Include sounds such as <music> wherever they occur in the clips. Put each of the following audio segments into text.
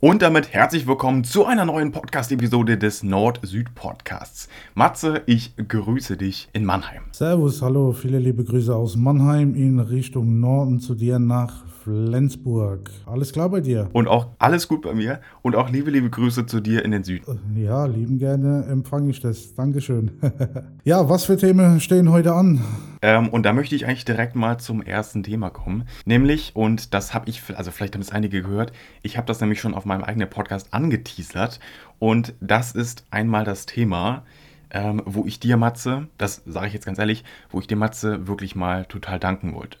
Und damit herzlich willkommen zu einer neuen Podcast-Episode des Nord-Süd-Podcasts. Matze, ich grüße dich in Mannheim. Servus, hallo, viele liebe Grüße aus Mannheim in Richtung Norden zu dir nach Flensburg. Alles klar bei dir? Und auch alles gut bei mir und auch liebe, liebe Grüße zu dir in den Süden. Äh, ja, lieben gerne empfange ich das. Dankeschön. <laughs> ja, was für Themen stehen heute an? Ähm, und da möchte ich eigentlich direkt mal zum ersten Thema kommen. Nämlich, und das habe ich, also vielleicht haben es einige gehört, ich habe das nämlich schon auf meinem eigenen Podcast angeteasert. Und das ist einmal das Thema, ähm, wo ich dir, Matze, das sage ich jetzt ganz ehrlich, wo ich dir, Matze, wirklich mal total danken wollte.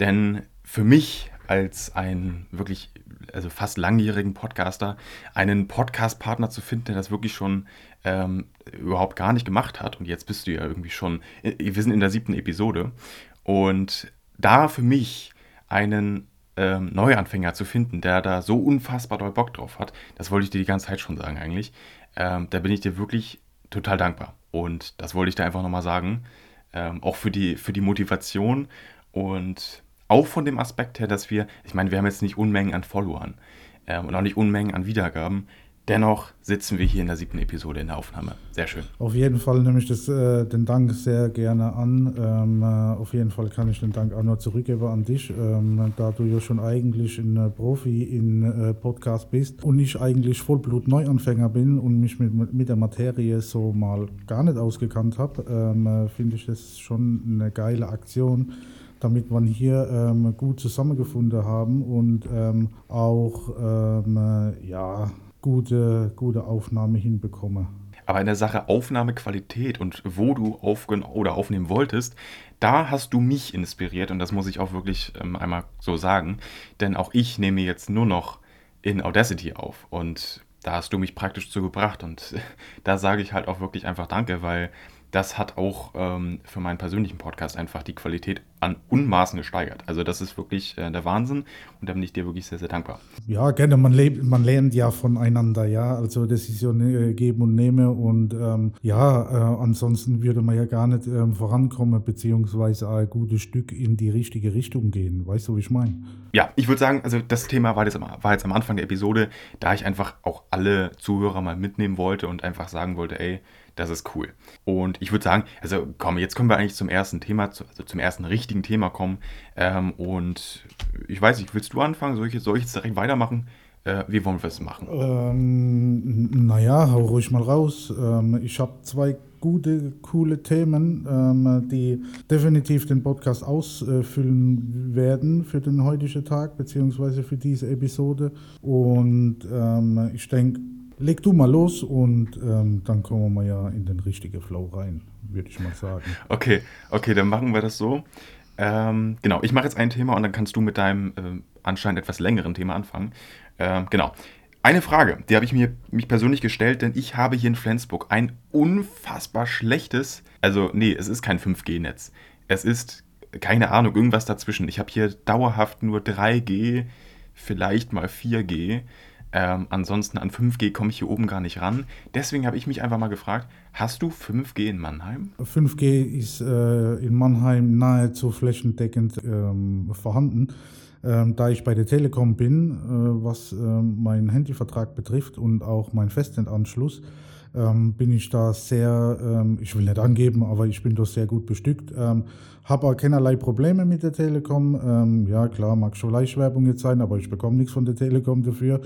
Denn für mich als ein wirklich, also fast langjährigen Podcaster, einen Podcast-Partner zu finden, der das wirklich schon ähm, überhaupt gar nicht gemacht hat. Und jetzt bist du ja irgendwie schon, äh, wir sind in der siebten Episode. Und da für mich einen ähm, Neuanfänger zu finden, der da so unfassbar doll Bock drauf hat, das wollte ich dir die ganze Zeit schon sagen eigentlich. Ähm, da bin ich dir wirklich total dankbar. Und das wollte ich dir einfach nochmal sagen. Ähm, auch für die, für die Motivation und auch von dem Aspekt her, dass wir, ich meine, wir haben jetzt nicht Unmengen an Followern ähm, und auch nicht Unmengen an Wiedergaben. Dennoch sitzen wir hier in der siebten Episode in der Aufnahme. Sehr schön. Auf jeden Fall nehme ich das, äh, den Dank sehr gerne an. Ähm, äh, auf jeden Fall kann ich den Dank auch nur zurückgeben an dich, ähm, da du ja schon eigentlich ein äh, Profi in äh, Podcast bist und ich eigentlich Vollblut-Neuanfänger bin und mich mit, mit der Materie so mal gar nicht ausgekannt habe, ähm, äh, finde ich das schon eine geile Aktion damit wir hier ähm, gut zusammengefunden haben und ähm, auch ähm, ja, gute, gute Aufnahme hinbekommen. Aber in der Sache Aufnahmequalität und wo du aufgen oder aufnehmen wolltest, da hast du mich inspiriert und das muss ich auch wirklich ähm, einmal so sagen, denn auch ich nehme jetzt nur noch in Audacity auf und da hast du mich praktisch zugebracht und <laughs> da sage ich halt auch wirklich einfach Danke, weil das hat auch ähm, für meinen persönlichen Podcast einfach die Qualität an Unmaßen gesteigert. Also das ist wirklich äh, der Wahnsinn und da bin ich dir wirklich sehr, sehr dankbar. Ja, gerne, man, lebt, man lernt ja voneinander, ja. Also das ist ja ne, geben und nehmen und ähm, ja, äh, ansonsten würde man ja gar nicht ähm, vorankommen, beziehungsweise ein gutes Stück in die richtige Richtung gehen. Weißt du, wie ich meine? Ja, ich würde sagen, also das Thema war jetzt, war jetzt am Anfang der Episode, da ich einfach auch alle Zuhörer mal mitnehmen wollte und einfach sagen wollte, ey, das ist cool. Und ich würde sagen, also komm, jetzt können wir eigentlich zum ersten Thema, also zum ersten richtigen Thema kommen. Ähm, und ich weiß nicht, willst du anfangen? Soll ich, soll ich jetzt direkt weitermachen? Äh, wie wollen wir es machen? Ähm, naja, hau ruhig mal raus. Ähm, ich habe zwei gute, coole Themen, ähm, die definitiv den Podcast ausfüllen werden für den heutigen Tag, beziehungsweise für diese Episode. Und ähm, ich denke, leg du mal los und ähm, dann kommen wir ja in den richtigen Flow rein, würde ich mal sagen. Okay, okay, dann machen wir das so. Ähm, genau, ich mache jetzt ein Thema und dann kannst du mit deinem äh, anscheinend etwas längeren Thema anfangen. Ähm, genau. Eine Frage, die habe ich mir mich persönlich gestellt, denn ich habe hier in Flensburg ein unfassbar schlechtes, also nee, es ist kein 5G-Netz. Es ist, keine Ahnung, irgendwas dazwischen. Ich habe hier dauerhaft nur 3G, vielleicht mal 4G. Ähm, ansonsten an 5G komme ich hier oben gar nicht ran. Deswegen habe ich mich einfach mal gefragt, hast du 5G in Mannheim? 5G ist äh, in Mannheim nahezu flächendeckend ähm, vorhanden. Ähm, da ich bei der Telekom bin, äh, was äh, meinen Handyvertrag betrifft und auch meinen Festnettanschluss, ähm, bin ich da sehr, ähm, ich will nicht angeben, aber ich bin da sehr gut bestückt. Ähm, habe auch keinerlei Probleme mit der Telekom. Ähm, ja, klar, mag schon Leichwerbung jetzt sein, aber ich bekomme nichts von der Telekom dafür.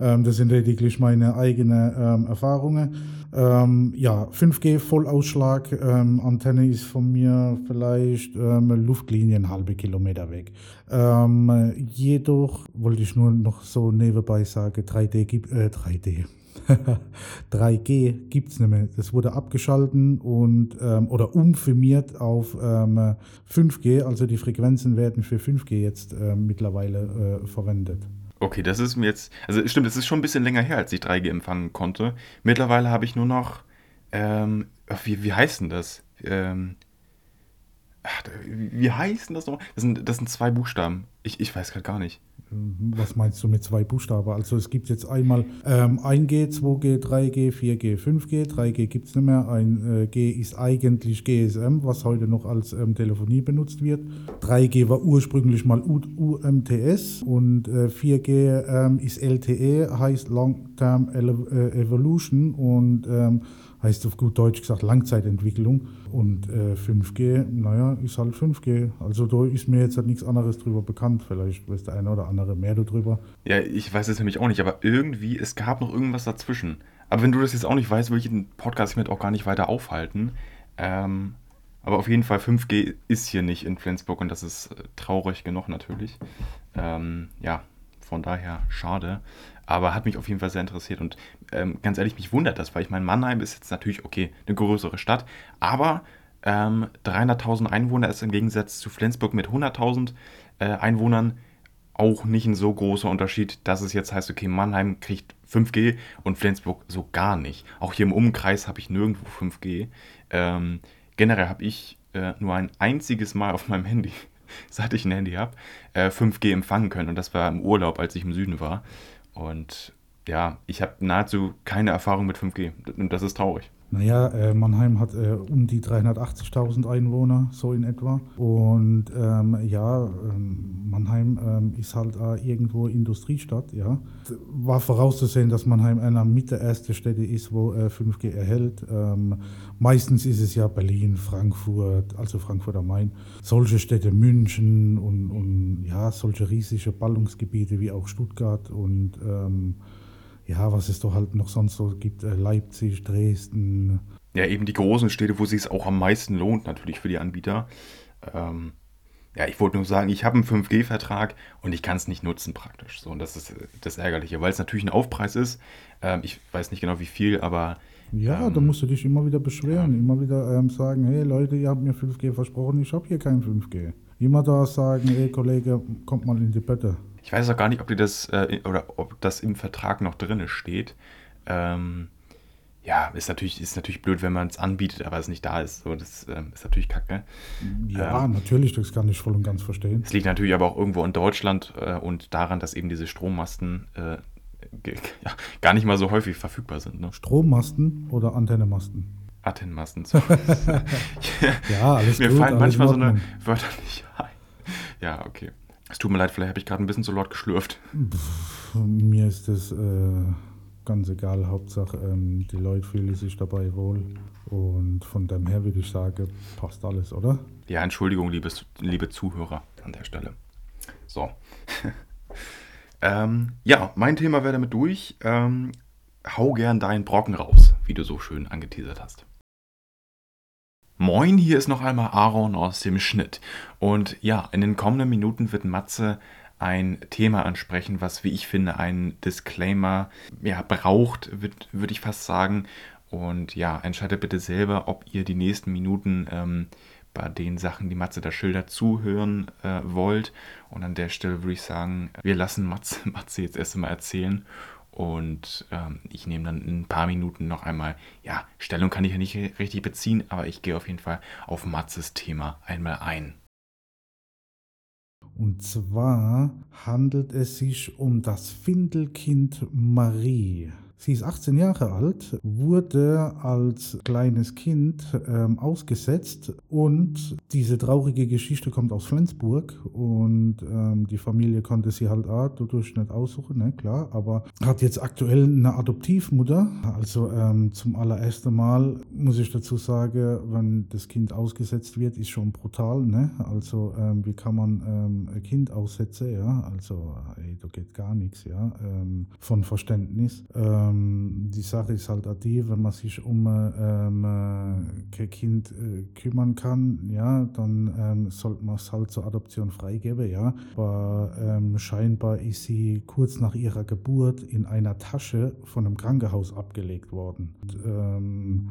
Ähm, das sind lediglich meine eigenen ähm, Erfahrungen. Ähm, ja, 5G Vollausschlag. Antenne ist von mir vielleicht Luftlinie eine halbe Kilometer weg. Jedoch wollte ich nur noch so nebenbei sagen, 3D gibt äh, 3D. 3G gibt es nicht mehr. Das wurde abgeschalten und ähm, oder umfirmiert auf ähm, 5G. Also die Frequenzen werden für 5G jetzt äh, mittlerweile äh, verwendet. Okay, das ist mir jetzt. Also stimmt, es ist schon ein bisschen länger her, als ich 3G empfangen konnte. Mittlerweile habe ich nur noch. Ähm, wie, wie heißt denn das? Ähm, ach, wie heißt denn das noch? Das sind, das sind zwei Buchstaben. Ich, ich weiß gerade gar nicht. Was meinst du mit zwei Buchstaben? Also es gibt jetzt einmal ähm, 1G, 2G, 3G, 4G, 5G. 3G gibt es nicht mehr. Ein äh, G ist eigentlich GSM, was heute noch als ähm, Telefonie benutzt wird. 3G war ursprünglich mal U UMTS und äh, 4G ähm, ist LTE, heißt Long Term äh, Evolution und ähm, heißt auf gut Deutsch gesagt Langzeitentwicklung. Und äh, 5G, naja, ist halt 5G. Also da ist mir jetzt halt nichts anderes drüber bekannt. Vielleicht weiß der eine oder andere mehr darüber. Ja, ich weiß es nämlich auch nicht, aber irgendwie, es gab noch irgendwas dazwischen. Aber wenn du das jetzt auch nicht weißt, will ich den Podcast hiermit auch gar nicht weiter aufhalten. Ähm, aber auf jeden Fall 5G ist hier nicht in Flensburg und das ist äh, traurig genug natürlich. Ähm, ja, von daher schade. Aber hat mich auf jeden Fall sehr interessiert und ähm, ganz ehrlich, mich wundert das, weil ich meine, Mannheim ist jetzt natürlich, okay, eine größere Stadt, aber ähm, 300.000 Einwohner ist im Gegensatz zu Flensburg mit 100.000 äh, Einwohnern auch nicht ein so großer Unterschied, dass es jetzt heißt, okay, Mannheim kriegt 5G und Flensburg so gar nicht. Auch hier im Umkreis habe ich nirgendwo 5G. Ähm, generell habe ich äh, nur ein einziges Mal auf meinem Handy, <laughs> seit ich ein Handy habe, äh, 5G empfangen können und das war im Urlaub, als ich im Süden war. Und ja, ich habe nahezu keine Erfahrung mit 5G und das ist traurig. Naja, äh, Mannheim hat äh, um die 380.000 Einwohner, so in etwa. Und ähm, ja, ähm, Mannheim ähm, ist halt äh, irgendwo Industriestadt, ja. War vorauszusehen, dass Mannheim einer mit der ersten Städte ist, wo 5G äh, erhält. Ähm, meistens ist es ja Berlin, Frankfurt, also Frankfurt am Main, solche Städte, München und, und ja, solche riesige Ballungsgebiete wie auch Stuttgart und ähm, ja, was es doch halt noch sonst so gibt, äh, Leipzig, Dresden. Ja, eben die großen Städte, wo es sich auch am meisten lohnt, natürlich für die Anbieter. Ähm, ja, ich wollte nur sagen, ich habe einen 5G-Vertrag und ich kann es nicht nutzen praktisch. So, und das ist das Ärgerliche, weil es natürlich ein Aufpreis ist. Ähm, ich weiß nicht genau wie viel, aber. Ja, ähm, da musst du dich immer wieder beschweren, ja. immer wieder ähm, sagen, hey Leute, ihr habt mir 5G versprochen, ich habe hier kein 5G. Immer da sagen, hey Kollege, kommt mal in die Bette. Ich weiß auch gar nicht, ob die das äh, oder ob das im Vertrag noch drin steht. Ähm, ja, ist natürlich, ist natürlich blöd, wenn man es anbietet, aber es nicht da ist. So, das ähm, ist natürlich kacke. Ja, ähm, natürlich, das kann ich voll und ganz verstehen. Es liegt natürlich aber auch irgendwo in Deutschland äh, und daran, dass eben diese Strommasten äh, ja, gar nicht mal so häufig verfügbar sind. Ne? Strommasten oder Antennemasten? Antennemasten. <laughs> ja, alles Mir gut, fallen manchmal so eine Wörter nicht ein. Ja, okay. Es tut mir leid, vielleicht habe ich gerade ein bisschen zu laut geschlürft. Pff, mir ist das äh, ganz egal. Hauptsache, ähm, die Leute fühlen sich dabei wohl. Und von dem her würde ich sagen, passt alles, oder? Ja, Entschuldigung, liebes, liebe Zuhörer an der Stelle. So. <laughs> ähm, ja, mein Thema wäre damit durch. Ähm, hau gern deinen Brocken raus, wie du so schön angeteasert hast. Moin, hier ist noch einmal Aaron aus dem Schnitt. Und ja, in den kommenden Minuten wird Matze ein Thema ansprechen, was, wie ich finde, ein Disclaimer ja, braucht, würde ich fast sagen. Und ja, entscheidet bitte selber, ob ihr die nächsten Minuten ähm, bei den Sachen, die Matze da schildert, zuhören äh, wollt. Und an der Stelle würde ich sagen, wir lassen Matze, <laughs> Matze jetzt erst einmal erzählen und ähm, ich nehme dann in ein paar Minuten noch einmal, ja, Stellung kann ich ja nicht richtig beziehen, aber ich gehe auf jeden Fall auf Matzes Thema einmal ein. Und zwar handelt es sich um das Findelkind Marie. Sie ist 18 Jahre alt, wurde als kleines Kind ähm, ausgesetzt und diese traurige Geschichte kommt aus Flensburg und ähm, die Familie konnte sie halt auch dadurch nicht aussuchen, ne, klar, aber hat jetzt aktuell eine Adoptivmutter. Also ähm, zum allerersten Mal muss ich dazu sagen, wenn das Kind ausgesetzt wird, ist schon brutal, ne? Also ähm, wie kann man ähm, ein Kind aussetzen, ja? Also ey, da geht gar nichts, ja, ähm, von Verständnis. Ähm, ähm, die Sache ist halt die, wenn man sich um ähm, äh, kein Kind äh, kümmern kann, ja, dann ähm, sollte man es halt zur Adoption freigeben, ja. Aber ähm, scheinbar ist sie kurz nach ihrer Geburt in einer Tasche von einem Krankenhaus abgelegt worden. Und, ähm,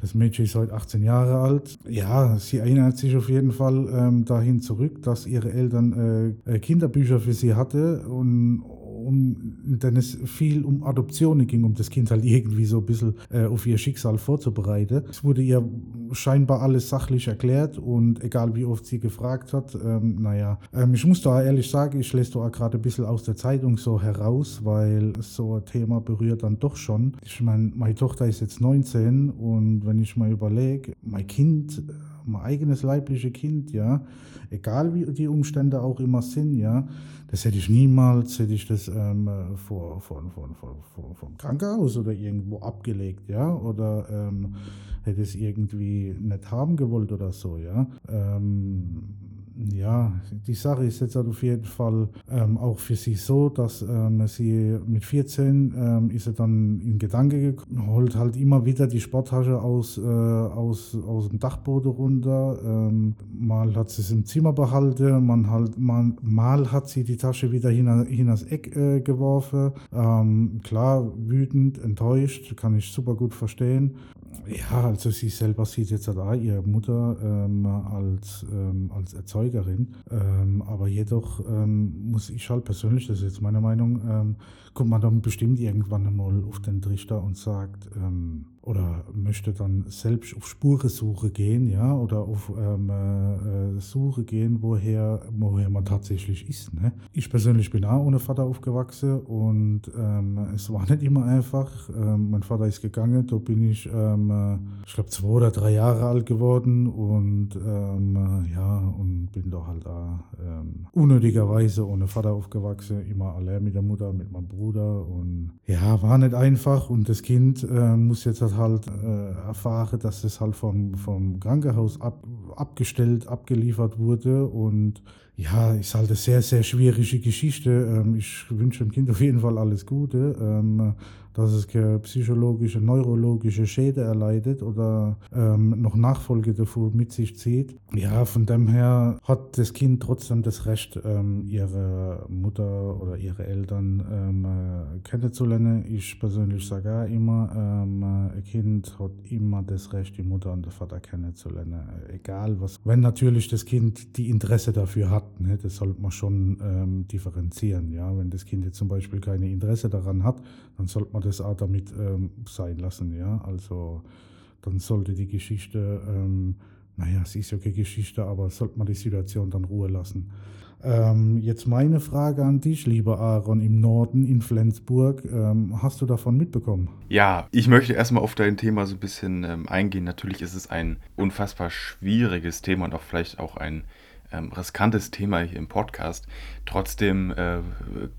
das Mädchen ist heute 18 Jahre alt. Ja, sie erinnert sich auf jeden Fall ähm, dahin zurück, dass ihre Eltern äh, äh Kinderbücher für sie hatte und um, denn es viel um Adoptionen ging, um das Kind halt irgendwie so ein bisschen äh, auf ihr Schicksal vorzubereiten. Es wurde ihr scheinbar alles sachlich erklärt und egal wie oft sie gefragt hat, ähm, naja, ähm, ich muss da ehrlich sagen, ich lese da gerade ein bisschen aus der Zeitung so heraus, weil so ein Thema berührt dann doch schon. Ich meine, meine Tochter ist jetzt 19 und wenn ich mal überlege, mein Kind mein eigenes leibliches Kind, ja, egal wie die Umstände auch immer sind, ja, das hätte ich niemals, hätte ich das ähm, vor, von, von, von, vom Krankenhaus oder irgendwo abgelegt, ja, oder ähm, hätte es irgendwie nicht haben gewollt oder so, ja. Ähm, ja, die Sache ist jetzt auf jeden Fall ähm, auch für sie so, dass ähm, sie mit 14 ähm, ist sie dann in Gedanke gekommen, holt halt immer wieder die Sporttasche aus, äh, aus, aus dem Dachboden runter. Ähm, mal hat sie es im Zimmer behalten, man halt, man, mal hat sie die Tasche wieder hin, hin Eck äh, geworfen. Ähm, klar, wütend, enttäuscht, kann ich super gut verstehen. Ja, also sie selber sieht jetzt da ihre Mutter ähm, als, ähm, als Erzeugerin. Ähm, aber jedoch ähm, muss ich halt persönlich, das ist jetzt meine Meinung, ähm, kommt man dann bestimmt irgendwann einmal auf den Trichter und sagt, ähm, oder möchte dann selbst auf Spurensuche gehen, ja, oder auf ähm, äh, Suche gehen, woher, woher man tatsächlich ist. Ne? Ich persönlich bin auch ohne Vater aufgewachsen und ähm, es war nicht immer einfach. Ähm, mein Vater ist gegangen, da bin ich, ähm, äh, ich glaube, zwei oder drei Jahre alt geworden und ähm, äh, ja, und bin da halt auch ähm, unnötigerweise ohne Vater aufgewachsen, immer allein mit der Mutter, mit meinem Bruder und ja, war nicht einfach und das Kind äh, muss jetzt halt halt äh, erfahren, dass es halt vom, vom Krankenhaus ab, abgestellt, abgeliefert wurde und ja, ist halt eine sehr, sehr schwierige Geschichte. Ähm, ich wünsche dem Kind auf jeden Fall alles Gute. Ähm, dass es psychologische, neurologische Schäde erleidet oder ähm, noch Nachfolge davon mit sich zieht. Ja, von dem her hat das Kind trotzdem das Recht, ähm, ihre Mutter oder ihre Eltern ähm, äh, kennenzulernen. Ich persönlich sage ja immer, ähm, ein Kind hat immer das Recht, die Mutter und den Vater kennenzulernen. Egal was. Wenn natürlich das Kind die Interesse dafür hat, ne, das sollte man schon ähm, differenzieren. Ja? Wenn das Kind jetzt zum Beispiel keine Interesse daran hat, dann sollte man das auch damit ähm, sein lassen. Ja? Also dann sollte die Geschichte, ähm, naja, es ist ja keine Geschichte, aber sollte man die Situation dann Ruhe lassen. Ähm, jetzt meine Frage an dich, lieber Aaron, im Norden in Flensburg. Ähm, hast du davon mitbekommen? Ja, ich möchte erstmal auf dein Thema so ein bisschen ähm, eingehen. Natürlich ist es ein unfassbar schwieriges Thema und auch vielleicht auch ein ähm, riskantes Thema hier im Podcast. Trotzdem äh,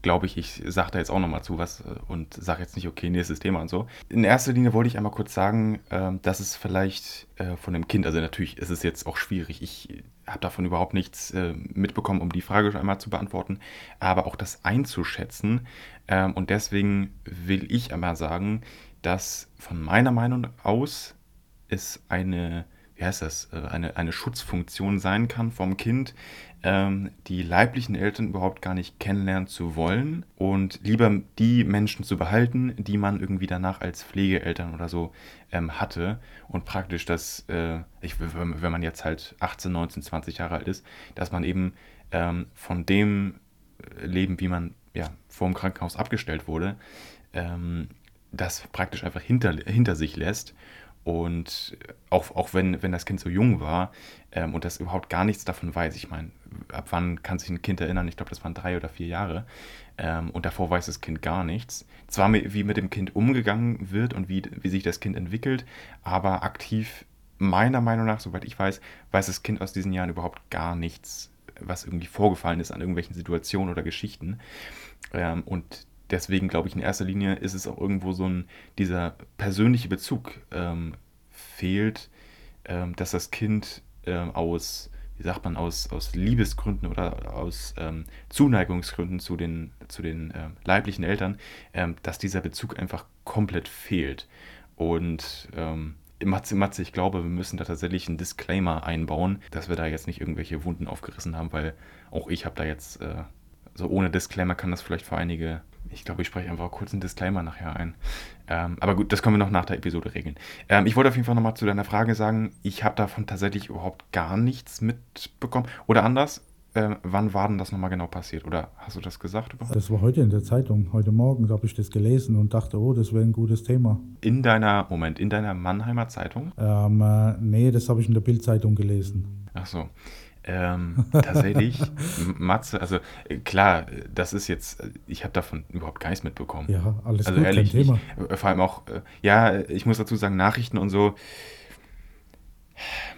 glaube ich, ich sage da jetzt auch nochmal zu was äh, und sage jetzt nicht, okay, nächstes Thema und so. In erster Linie wollte ich einmal kurz sagen, äh, dass es vielleicht äh, von dem Kind, also natürlich ist es jetzt auch schwierig, ich habe davon überhaupt nichts äh, mitbekommen, um die Frage einmal zu beantworten, aber auch das einzuschätzen. Ähm, und deswegen will ich einmal sagen, dass von meiner Meinung aus es eine wie heißt das, äh, eine, eine Schutzfunktion sein kann vom Kind, ähm, die leiblichen Eltern überhaupt gar nicht kennenlernen zu wollen und lieber die Menschen zu behalten, die man irgendwie danach als Pflegeeltern oder so ähm, hatte. Und praktisch das, äh, ich, wenn man jetzt halt 18, 19, 20 Jahre alt ist, dass man eben ähm, von dem Leben, wie man ja vor dem Krankenhaus abgestellt wurde, ähm, das praktisch einfach hinter, hinter sich lässt und auch, auch wenn, wenn das Kind so jung war ähm, und das überhaupt gar nichts davon weiß, ich meine, ab wann kann sich ein Kind erinnern? Ich glaube, das waren drei oder vier Jahre. Ähm, und davor weiß das Kind gar nichts. Zwar wie mit dem Kind umgegangen wird und wie, wie sich das Kind entwickelt, aber aktiv, meiner Meinung nach, soweit ich weiß, weiß das Kind aus diesen Jahren überhaupt gar nichts, was irgendwie vorgefallen ist an irgendwelchen Situationen oder Geschichten. Ähm, und deswegen glaube ich, in erster Linie ist es auch irgendwo so ein, dieser persönliche Bezug ähm, fehlt, ähm, dass das Kind ähm, aus, wie sagt man, aus, aus Liebesgründen oder aus ähm, Zuneigungsgründen zu den, zu den äh, leiblichen Eltern, ähm, dass dieser Bezug einfach komplett fehlt. Und Matze, Matze, ich glaube, wir müssen da tatsächlich einen Disclaimer einbauen, dass wir da jetzt nicht irgendwelche Wunden aufgerissen haben, weil auch ich habe da jetzt, äh, so ohne Disclaimer kann das vielleicht für einige ich glaube, ich spreche einfach kurz einen Disclaimer nachher ein. Ähm, aber gut, das können wir noch nach der Episode regeln. Ähm, ich wollte auf jeden Fall nochmal zu deiner Frage sagen, ich habe davon tatsächlich überhaupt gar nichts mitbekommen. Oder anders, äh, wann war denn das nochmal genau passiert? Oder hast du das gesagt? Überhaupt? Das war heute in der Zeitung. Heute Morgen habe ich das gelesen und dachte, oh, das wäre ein gutes Thema. In deiner, Moment, in deiner Mannheimer Zeitung? Ähm, äh, nee, das habe ich in der Bildzeitung gelesen. Ach so. Ähm, tatsächlich, <laughs> Matze, also äh, klar, das ist jetzt, ich habe davon überhaupt gar nichts mitbekommen. Ja, alles also gut, ehrlich, kein Thema. Ich, äh, vor allem auch, äh, ja, ich muss dazu sagen, Nachrichten und so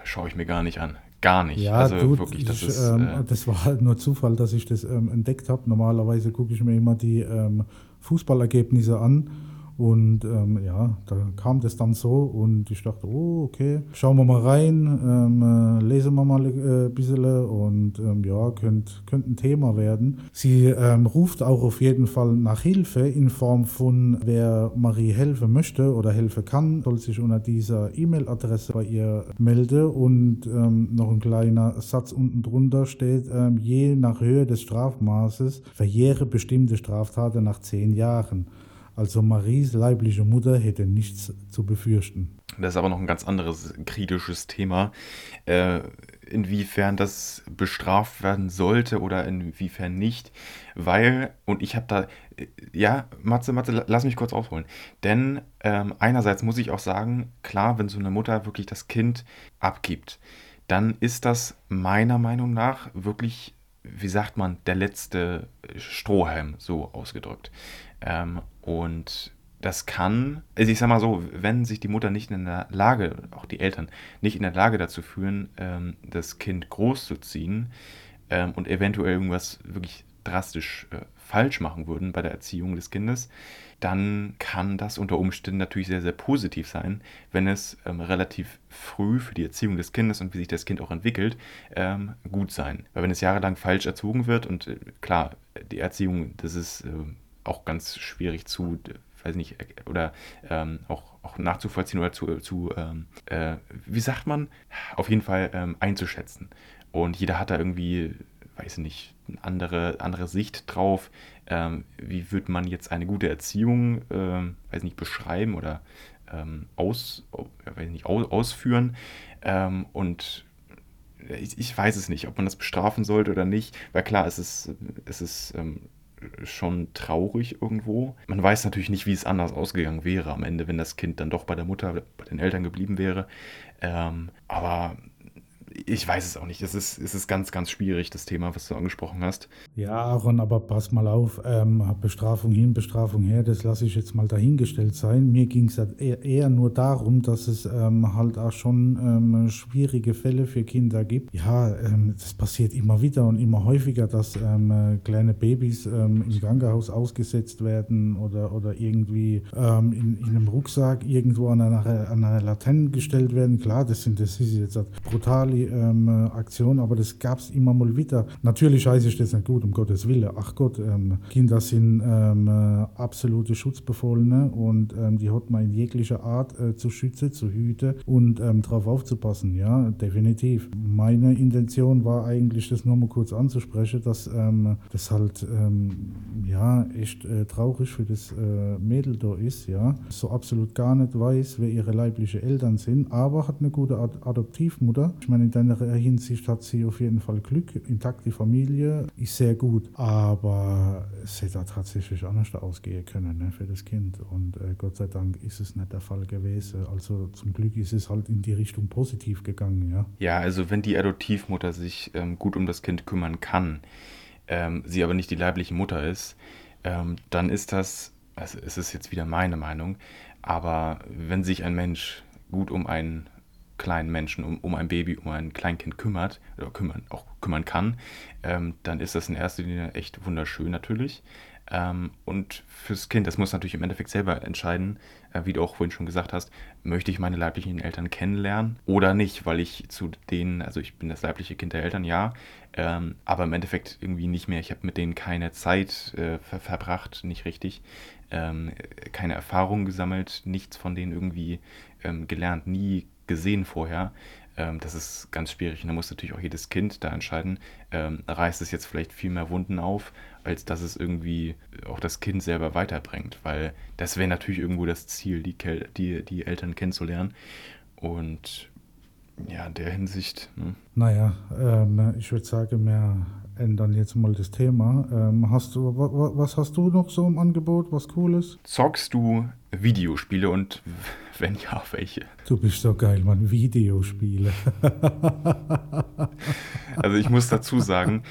schaue ich mir gar nicht an. Gar nicht. Ja, also gut, wirklich, das ich, ist. Ähm, äh, das war halt nur Zufall, dass ich das ähm, entdeckt habe. Normalerweise gucke ich mir immer die ähm, Fußballergebnisse an und ähm, ja, da kam das dann so und ich dachte, oh, okay, schauen wir mal rein, ähm, äh, lesen wir mal äh, ein bisschen und ähm, ja, könnte könnt ein Thema werden. Sie ähm, ruft auch auf jeden Fall nach Hilfe in Form von, wer Marie helfen möchte oder helfen kann, soll sich unter dieser E-Mail-Adresse bei ihr melden und ähm, noch ein kleiner Satz unten drunter steht, ähm, je nach Höhe des Strafmaßes verjähre bestimmte Straftaten nach zehn Jahren. Also Maries leibliche Mutter hätte nichts zu befürchten. Das ist aber noch ein ganz anderes kritisches Thema. Äh, inwiefern das bestraft werden sollte oder inwiefern nicht. Weil, und ich habe da, äh, ja, Matze, Matze, lass mich kurz aufholen. Denn ähm, einerseits muss ich auch sagen, klar, wenn so eine Mutter wirklich das Kind abgibt, dann ist das meiner Meinung nach wirklich, wie sagt man, der letzte Strohhalm, so ausgedrückt. Ähm, und das kann, also ich sag mal so, wenn sich die Mutter nicht in der Lage, auch die Eltern, nicht in der Lage dazu fühlen, ähm, das Kind großzuziehen ähm, und eventuell irgendwas wirklich drastisch äh, falsch machen würden bei der Erziehung des Kindes, dann kann das unter Umständen natürlich sehr, sehr positiv sein, wenn es ähm, relativ früh für die Erziehung des Kindes und wie sich das Kind auch entwickelt, ähm, gut sein. Weil wenn es jahrelang falsch erzogen wird und äh, klar, die Erziehung, das ist äh, auch ganz schwierig zu, weiß nicht, oder ähm, auch, auch nachzuvollziehen oder zu, zu ähm, äh, wie sagt man, auf jeden Fall ähm, einzuschätzen. Und jeder hat da irgendwie, weiß nicht, eine andere, andere Sicht drauf. Ähm, wie würde man jetzt eine gute Erziehung, äh, weiß nicht, beschreiben oder ähm, aus, weiß nicht, aus, ausführen? Ähm, und ich, ich, weiß es nicht, ob man das bestrafen sollte oder nicht, weil klar, es ist, es ist ähm, schon traurig irgendwo. Man weiß natürlich nicht, wie es anders ausgegangen wäre am Ende, wenn das Kind dann doch bei der Mutter, bei den Eltern geblieben wäre. Ähm, aber ich weiß es auch nicht. Es ist, es ist ganz, ganz schwierig, das Thema, was du angesprochen hast. Ja, Aaron, aber pass mal auf. Ähm, Bestrafung hin, Bestrafung her, das lasse ich jetzt mal dahingestellt sein. Mir ging es halt eher, eher, nur darum, dass es ähm, halt auch schon ähm, schwierige Fälle für Kinder gibt. Ja, ähm, das passiert immer wieder und immer häufiger, dass ähm, kleine Babys ähm, im Krankenhaus ausgesetzt werden oder, oder irgendwie in, in, einem Rucksack irgendwo an einer, an einer Laterne gestellt werden. Klar, das, sind, das ist jetzt brutal ähm, Aktion, aber das gab es immer mal wieder. Natürlich heiße ich das nicht gut, um Gottes Willen. Ach Gott, ähm, Kinder sind ähm, äh, absolute Schutzbefohlene und ähm, die hat man in jeglicher Art äh, zu schützen, zu hüten und ähm, darauf aufzupassen. Ja, definitiv. Meine Intention war eigentlich, das nur mal kurz anzusprechen, dass ähm, das halt ja echt äh, traurig für das äh, Mädel da ist, ja. So absolut gar nicht weiß, wer ihre leiblichen Eltern sind, aber hat eine gute Ad Adoptivmutter. Ich meine, in deiner Hinsicht hat sie auf jeden Fall Glück. Intakt die Familie ist sehr gut. Aber es hätte tatsächlich anders ausgehen können ne, für das Kind. Und äh, Gott sei Dank ist es nicht der Fall gewesen. Also zum Glück ist es halt in die Richtung positiv gegangen. Ja, ja also wenn die Adoptivmutter sich ähm, gut um das Kind kümmern kann, ähm, sie aber nicht die leibliche Mutter ist, ähm, dann ist das, also es ist jetzt wieder meine Meinung, aber wenn sich ein Mensch gut um ein kleinen Menschen, um, um ein Baby, um ein Kleinkind kümmert oder kümmern, auch kümmern kann, ähm, dann ist das in erster Linie echt wunderschön natürlich. Ähm, und fürs Kind, das muss natürlich im Endeffekt selber entscheiden, äh, wie du auch vorhin schon gesagt hast, möchte ich meine leiblichen Eltern kennenlernen oder nicht, weil ich zu denen, also ich bin das leibliche Kind der Eltern, ja, ähm, aber im Endeffekt irgendwie nicht mehr. Ich habe mit denen keine Zeit äh, ver verbracht, nicht richtig, ähm, keine Erfahrung gesammelt, nichts von denen irgendwie ähm, gelernt, nie gesehen vorher. Ähm, das ist ganz schwierig. Und da muss natürlich auch jedes Kind da entscheiden, ähm, reißt es jetzt vielleicht viel mehr Wunden auf, als dass es irgendwie auch das Kind selber weiterbringt. Weil das wäre natürlich irgendwo das Ziel, die, die, die Eltern kennenzulernen. Und Ja, in der Hinsicht. Ne? Naja, ähm, ich würde sagen, wir ändern jetzt mal das Thema. Ähm, hast du, was hast du noch so im Angebot, was Cooles? Zockst du Videospiele und wenn ja, welche? Du bist so geil, Mann, Videospiele. <laughs> also ich muss dazu sagen,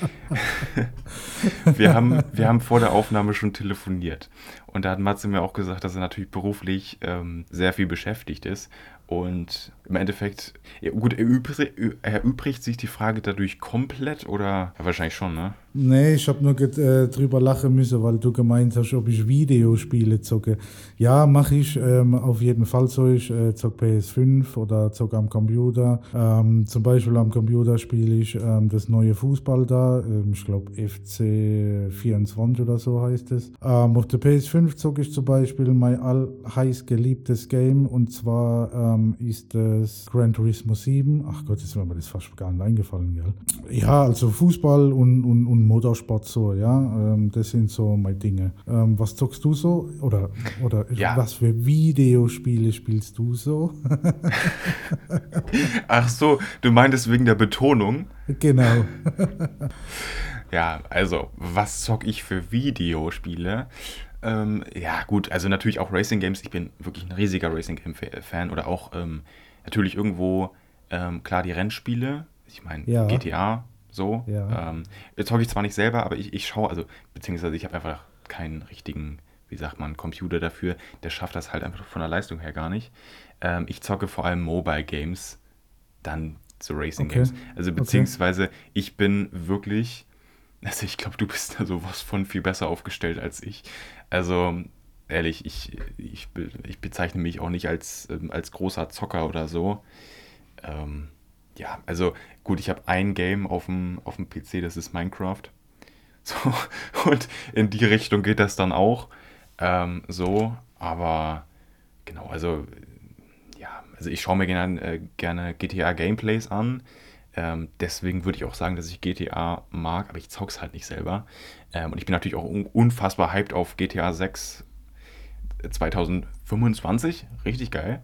<laughs> wir haben, wir haben vor der Aufnahme schon telefoniert. Und da hat Matze mir auch gesagt, dass er natürlich beruflich ähm, sehr viel beschäftigt ist und im Endeffekt, ja, gut, erübrigt, sich die Frage dadurch komplett oder? Ja, wahrscheinlich schon, ne? Nee, ich habe nur äh, drüber lachen müssen, weil du gemeint hast, ob ich Videospiele zocke. Ja, mache ich ähm, auf jeden Fall so. Ich äh, zock PS5 oder zock am Computer. Ähm, zum Beispiel am Computer spiele ich ähm, das neue Fußball da. Ähm, ich glaube FC 24 oder so heißt es. Ähm, auf der PS5 zocke ich zum Beispiel mein all heiß geliebtes Game und zwar ähm, ist es Gran Turismo 7. Ach Gott, jetzt wäre mir das fast gar nicht eingefallen, gell? Ja, also Fußball und, und, und Motorsport so, ja. Ähm, das sind so meine Dinge. Ähm, was zockst du so? Oder, oder ja. was für Videospiele spielst du so? <laughs> Ach so, du meintest wegen der Betonung? Genau. <laughs> ja, also, was zock ich für Videospiele? Ähm, ja, gut, also natürlich auch Racing Games. Ich bin wirklich ein riesiger Racing Game Fan oder auch ähm, natürlich irgendwo, ähm, klar, die Rennspiele. Ich meine, ja. GTA, so. Ja. Ähm, jetzt hoffe ich zwar nicht selber, aber ich, ich schaue, also, beziehungsweise ich habe einfach keinen richtigen, wie sagt man, Computer dafür. Der schafft das halt einfach von der Leistung her gar nicht. Ähm, ich zocke vor allem Mobile Games, dann so Racing okay. Games. Also, beziehungsweise okay. ich bin wirklich. Also ich glaube, du bist da sowas von viel besser aufgestellt als ich. Also ehrlich, ich, ich, ich bezeichne mich auch nicht als, ähm, als großer Zocker oder so. Ähm, ja, also gut, ich habe ein Game auf dem, auf dem PC, das ist Minecraft. <laughs> So, und in die Richtung geht das dann auch. Ähm, so, aber genau, also ja, also ich schaue mir gerne, äh, gerne GTA Gameplays an. Ähm, deswegen würde ich auch sagen, dass ich GTA mag, aber ich zock's halt nicht selber. Ähm, und ich bin natürlich auch un unfassbar hyped auf GTA 6 2025. Richtig geil.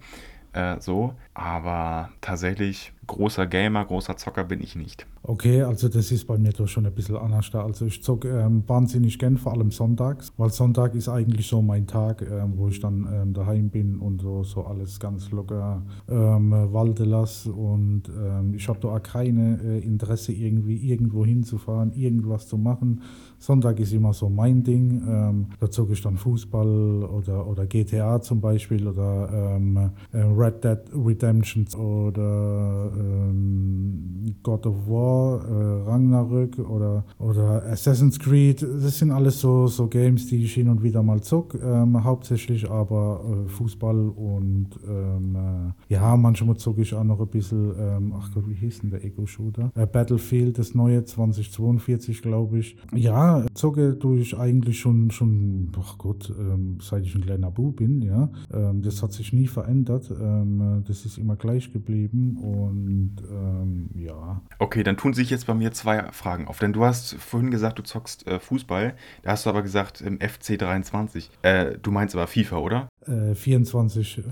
Äh, so. Aber tatsächlich großer Gamer, großer Zocker bin ich nicht. Okay, also das ist bei mir doch schon ein bisschen anders da. Also ich zocke ähm, wahnsinnig gern, vor allem sonntags, weil Sonntag ist eigentlich so mein Tag, ähm, wo ich dann ähm, daheim bin und so, so alles ganz locker ähm, walten lasse. Und ähm, ich habe da auch keine äh, Interesse, irgendwie irgendwo hinzufahren, irgendwas zu machen. Sonntag ist immer so mein Ding. Ähm, da zocke ich dann Fußball oder, oder GTA zum Beispiel oder ähm, äh, Red Dead Redemption oder ähm, God of War, äh, Ragnarök oder, oder Assassin's Creed. Das sind alles so, so Games, die ich hin und wieder mal zock. Ähm, hauptsächlich aber äh, Fußball und ähm, äh, ja, manchmal zocke ich auch noch ein bisschen, ähm, ach Gott, wie hieß denn der Ego-Shooter? Äh, Battlefield, das neue 2042, glaube ich. Ja, zocke tue ich eigentlich schon, schon ach Gott, ähm, seit ich ein kleiner Bub bin, ja. Ähm, das hat sich nie verändert. Das ist immer gleich geblieben und ähm, ja. Okay, dann tun sich jetzt bei mir zwei Fragen auf. Denn du hast vorhin gesagt, du zockst äh, Fußball. Da hast du aber gesagt im FC 23. Äh, du meinst aber FIFA, oder? Äh, 24.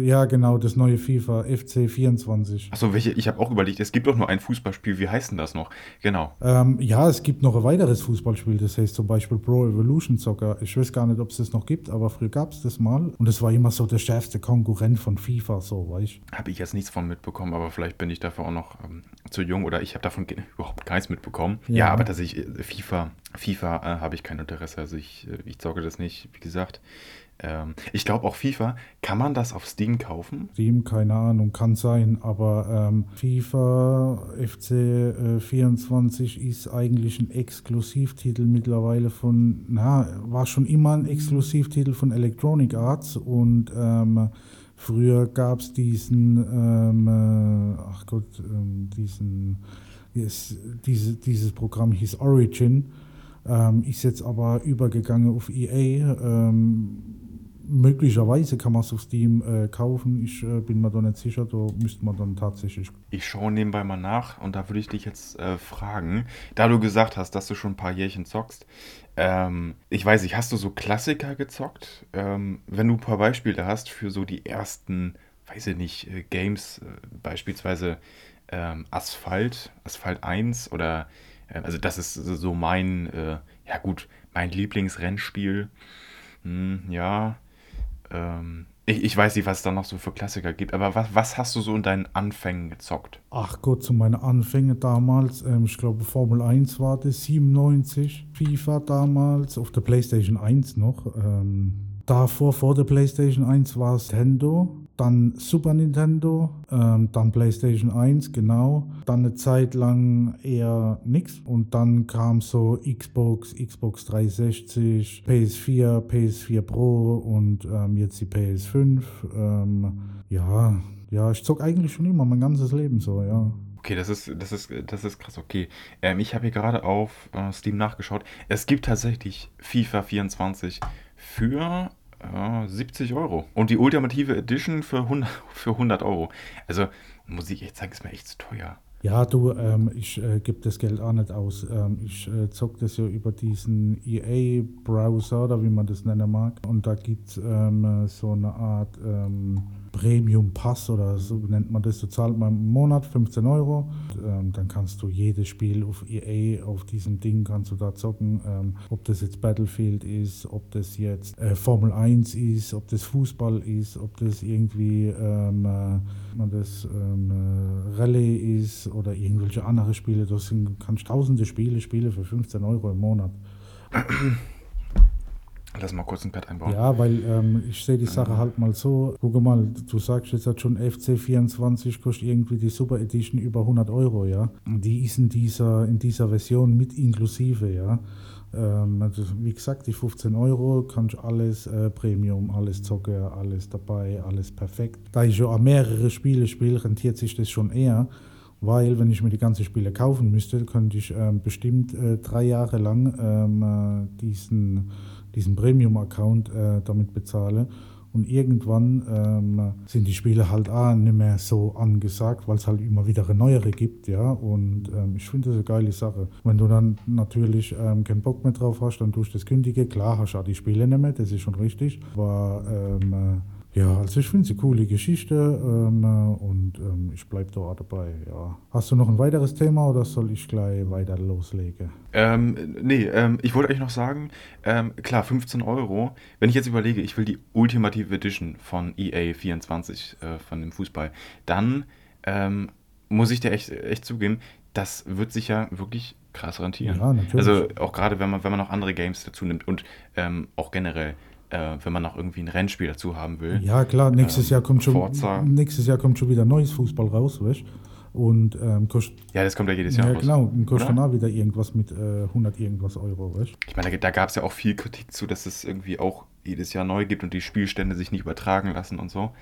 Ja, genau, das neue FIFA, FC 24. Achso, welche? Ich habe auch überlegt, es gibt doch nur ein Fußballspiel. Wie heißt denn das noch? Genau. Ähm, ja, es gibt noch ein weiteres Fußballspiel, das heißt zum Beispiel Pro Evolution Soccer. Ich weiß gar nicht, ob es das noch gibt, aber früher gab es das mal. Und es war immer so der schärfste Konkurrent von FIFA, so, weißt du. Habe ich jetzt nichts von mitbekommen, aber vielleicht bin ich dafür auch noch ähm, zu jung oder ich habe davon <laughs> überhaupt keins mitbekommen. Ja, ja aber tatsächlich, äh, FIFA, FIFA äh, habe ich kein Interesse. Also ich, äh, ich zocke das nicht, wie gesagt. Ähm, ich glaube auch FIFA, kann man das auf Steam kaufen? Steam, keine Ahnung, kann sein, aber ähm, FIFA FC äh, 24 ist eigentlich ein Exklusivtitel mittlerweile von, na, war schon immer ein Exklusivtitel von Electronic Arts und ähm, früher gab es diesen, ähm, äh, ach Gott, ähm, diesen, yes, diese, dieses Programm hieß Origin. Ähm, ist jetzt aber übergegangen auf EA. Ähm, möglicherweise kann man es auf Steam äh, kaufen. Ich äh, bin mir da nicht sicher, da müsste man dann tatsächlich. Ich schaue nebenbei mal nach und da würde ich dich jetzt äh, fragen, da du gesagt hast, dass du schon ein paar Jährchen zockst. Ähm, ich weiß nicht, hast du so Klassiker gezockt? Ähm, wenn du ein paar Beispiele hast für so die ersten weiß ich nicht, äh, Games, äh, beispielsweise ähm, Asphalt, Asphalt 1 oder, äh, also das ist so mein, ja gut, mein Lieblingsrennspiel. Hm, ja, ähm, ich, ich weiß nicht, was es da noch so für Klassiker gibt, aber was, was hast du so in deinen Anfängen gezockt? Ach Gott, zu meinen Anfängen damals, ähm, ich glaube Formel 1 war das, 97, FIFA damals, auf der Playstation 1 noch. Ähm, davor, vor der Playstation 1 war es Nintendo, dann Super Nintendo, ähm, dann PlayStation 1, genau. Dann eine Zeit lang eher nichts. Und dann kam so Xbox, Xbox 360, PS4, PS4 Pro und ähm, jetzt die PS5. Ähm, ja, ja, ich zock eigentlich schon immer mein ganzes Leben so, ja. Okay, das ist, das ist, das ist krass. Okay, ähm, ich habe hier gerade auf äh, Steam nachgeschaut. Es gibt tatsächlich FIFA 24 für äh, 70 Euro. Und die ultimative Edition für 100, <laughs> für 100 Euro. Also, muss ich echt sagen, ist mir echt zu teuer. Ja, du, ähm, ich äh, gebe das Geld auch nicht aus. Ähm, ich äh, zocke das ja über diesen EA-Browser oder wie man das nennen mag. Und da gibt es ähm, so eine Art ähm, Premium Pass oder so nennt man das. Du zahlst mal im Monat 15 Euro. Und, ähm, dann kannst du jedes Spiel auf EA, auf diesem Ding kannst du da zocken. Ähm, ob das jetzt Battlefield ist, ob das jetzt äh, Formel 1 ist, ob das Fußball ist, ob das irgendwie ähm, äh, man das ähm, äh, Rallye ist oder irgendwelche andere Spiele. Du kannst tausende Spiele spielen für 15 Euro im Monat. Lass mal kurz ein Pad einbauen. Ja, weil ähm, ich sehe die Sache halt mal so. Guck mal, du sagst jetzt hat schon FC 24 kostet irgendwie die Super Edition über 100 Euro, ja. Die ist in dieser, in dieser Version mit inklusive, ja. Ähm, also wie gesagt, die 15 Euro kannst du alles äh, Premium, alles zocken, alles dabei, alles perfekt. Da ich ja mehrere Spiele spiele, rentiert sich das schon eher. Weil, wenn ich mir die ganzen Spiele kaufen müsste, könnte ich ähm, bestimmt äh, drei Jahre lang ähm, äh, diesen diesen Premium-Account äh, damit bezahle. Und irgendwann ähm, sind die Spiele halt auch nicht mehr so angesagt, weil es halt immer wieder neuere gibt, ja. Und ähm, ich finde das eine geile Sache. Wenn du dann natürlich ähm, keinen Bock mehr drauf hast, dann tust du das kündige. Klar hast du auch die Spiele nicht mehr, das ist schon richtig. Aber ähm, äh, ja, also ich finde es eine coole Geschichte ähm, und ähm, ich bleibe da auch dabei, ja. Hast du noch ein weiteres Thema oder soll ich gleich weiter loslegen? Ähm, nee, ähm, ich wollte euch noch sagen, ähm, klar, 15 Euro. Wenn ich jetzt überlege, ich will die Ultimative Edition von EA 24 äh, von dem Fußball, dann ähm, muss ich dir echt, echt zugeben, das wird sich ja wirklich krass rentieren. Ja, natürlich. Also auch gerade, wenn man, wenn man noch andere Games dazu nimmt und auch generell äh, wenn man noch irgendwie ein Rennspiel dazu haben will. Ja, klar, nächstes, ähm, Jahr, kommt schon, nächstes Jahr kommt schon wieder neues Fußball raus, weißt und ähm, kostet. Ja, das kommt ja jedes Jahr ja, raus. genau. Und kostet dann auch wieder irgendwas mit äh, 100 irgendwas Euro, weißt Ich meine, da, da gab es ja auch viel Kritik zu, dass es irgendwie auch jedes Jahr neu gibt und die Spielstände sich nicht übertragen lassen und so.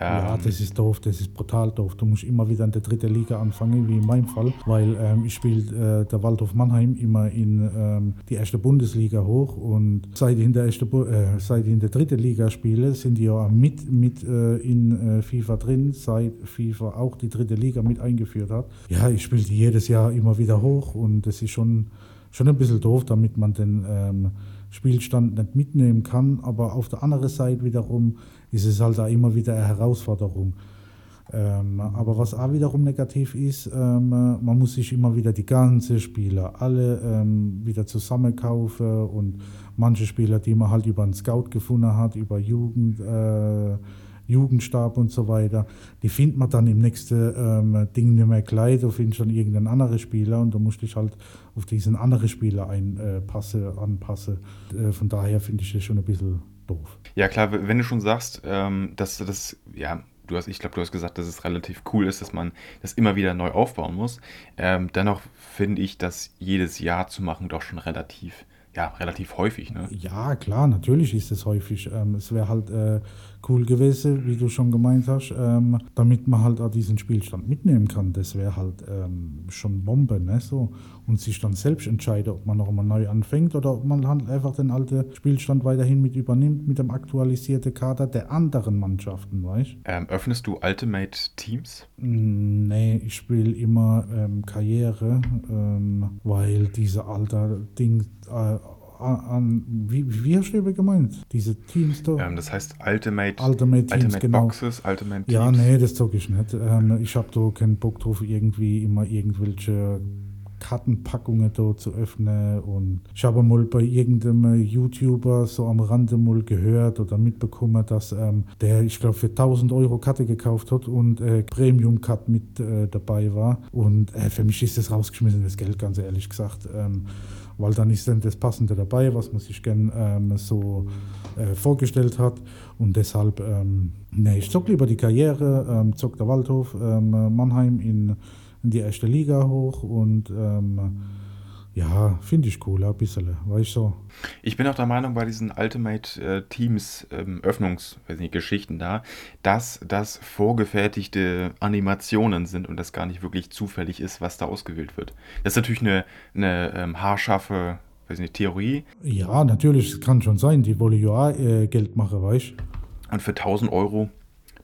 Ja, ähm, das ist doof, das ist brutal doof. Du musst immer wieder in der dritten Liga anfangen, wie in meinem Fall, weil ähm, ich spiele äh, der Waldhof Mannheim immer in ähm, die erste Bundesliga hoch und seit ich in der, erste, äh, seit in der dritten Liga spiele, sind die ja mit, mit äh, in äh, FIFA drin, seit FIFA auch die dritte Liga mit eingeführt hat. Ja, ich spiele jedes Jahr immer wieder hoch und das ist schon, schon ein bisschen doof, damit man den ähm, Spielstand nicht mitnehmen kann, aber auf der anderen Seite wiederum ist es halt auch immer wieder eine Herausforderung. Ähm, aber was auch wiederum negativ ist, ähm, man muss sich immer wieder die ganzen Spieler alle ähm, wieder zusammenkaufen und manche Spieler, die man halt über einen Scout gefunden hat, über Jugend, äh, Jugendstab und so weiter, die findet man dann im nächsten ähm, Ding nicht mehr gleich, du findest dann irgendeinen anderen Spieler und du musst dich halt auf diesen anderen Spieler einpassen, äh, anpassen. Äh, von daher finde ich das schon ein bisschen doof. Ja, klar, wenn du schon sagst, ähm, dass das, ja, du hast, ich glaube, du hast gesagt, dass es relativ cool ist, dass man das immer wieder neu aufbauen muss. Ähm, dennoch finde ich, dass jedes Jahr zu machen doch schon relativ ja, relativ häufig, ne? Ja, klar, natürlich ist es häufig. Ähm, es wäre halt äh, cool gewesen, wie du schon gemeint hast, ähm, damit man halt auch diesen Spielstand mitnehmen kann. Das wäre halt ähm, schon Bombe, ne? So. Und sich dann selbst entscheiden, ob man noch einmal neu anfängt oder ob man halt einfach den alten Spielstand weiterhin mit übernimmt, mit dem aktualisierten Kader der anderen Mannschaften, weißt ähm, Öffnest du Ultimate Teams? Mm, nee, ich spiele immer ähm, Karriere, ähm, weil diese alter Ding. Äh, an, wie, wie hast du über gemeint? Diese Teams da? Ähm, das heißt Ultimate, Ultimate Teams, Ultimate genau. Boxes, Ultimate Teams. Ja, nee, das zog ich nicht. Ähm, ich habe da keinen Bock drauf, irgendwie immer irgendwelche Kartenpackungen da zu öffnen. Und ich habe mal bei irgendeinem YouTuber so am Rande mal gehört oder mitbekommen, dass ähm, der, ich glaube, für 1000 Euro Karte gekauft hat und äh, Premium-Cut mit äh, dabei war. Und äh, für mich ist das rausgeschmissenes Geld, ganz ehrlich gesagt. Ähm, weil dann ist dann das Passende dabei, was man sich gern ähm, so äh, vorgestellt hat. Und deshalb, ähm, nee, ich zock lieber die Karriere, ähm, zock der Waldhof, ähm, Mannheim in, in die erste Liga hoch und ähm, ja, finde ich cool, ein bisschen, weißt so. Ich bin auch der Meinung, bei diesen Ultimate äh, Teams ähm, Öffnungs, weiß nicht, Geschichten da, dass das vorgefertigte Animationen sind und das gar nicht wirklich zufällig ist, was da ausgewählt wird. Das ist natürlich eine, eine ähm, haarscharfe, weiß nicht, Theorie. Ja, natürlich, es kann schon sein, die wollen ja äh, Geld machen, weißt du. Und für 1000 Euro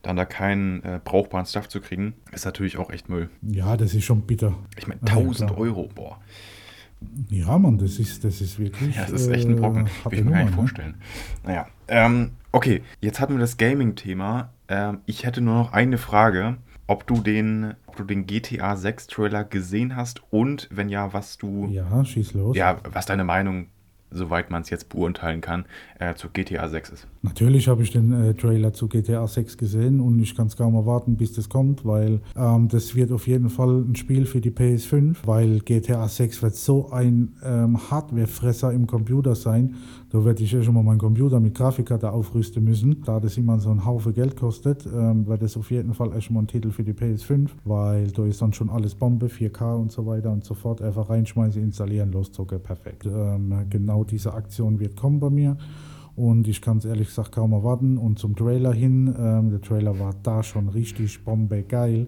dann da keinen äh, brauchbaren Stuff zu kriegen, ist natürlich auch echt Müll. Ja, das ist schon bitter. Ich meine, Ja, 1000 klar. Euro, boah. Ja, Mann, das ist, das ist wirklich. Ja, das ist echt ein Brocken. äh, Will ich mir gar nicht ne? vorstellen. Naja, ähm, okay, jetzt hatten wir das Gaming-Thema. Ähm, ich hätte nur noch eine Frage, ob du den, ob du den GTA 6 Trailer gesehen hast und wenn ja, was du, Ja, schieß los. ja, was deine Meinung, soweit man es jetzt beurteilen kann, äh, zu GTA 6 ist. Natürlich habe ich den äh, Trailer zu GTA 6 gesehen und ich kann es kaum erwarten, bis das kommt, weil ähm, das wird auf jeden Fall ein Spiel für die PS5, weil GTA 6 wird so ein ähm, Hardwarefresser im Computer sein. Da werde ich schon mal meinen Computer mit Grafikkarte aufrüsten müssen. Da das immer so einen Haufen Geld kostet, ähm, wird das auf jeden Fall erstmal ein Titel für die PS5, weil da ist dann schon alles Bombe, 4K und so weiter und so fort. Einfach reinschmeißen, installieren, loszocken, perfekt. Ähm, genau diese Aktion wird kommen bei mir. Und ich kann es ehrlich gesagt kaum erwarten. Und zum Trailer hin, ähm, der Trailer war da schon richtig bombe geil.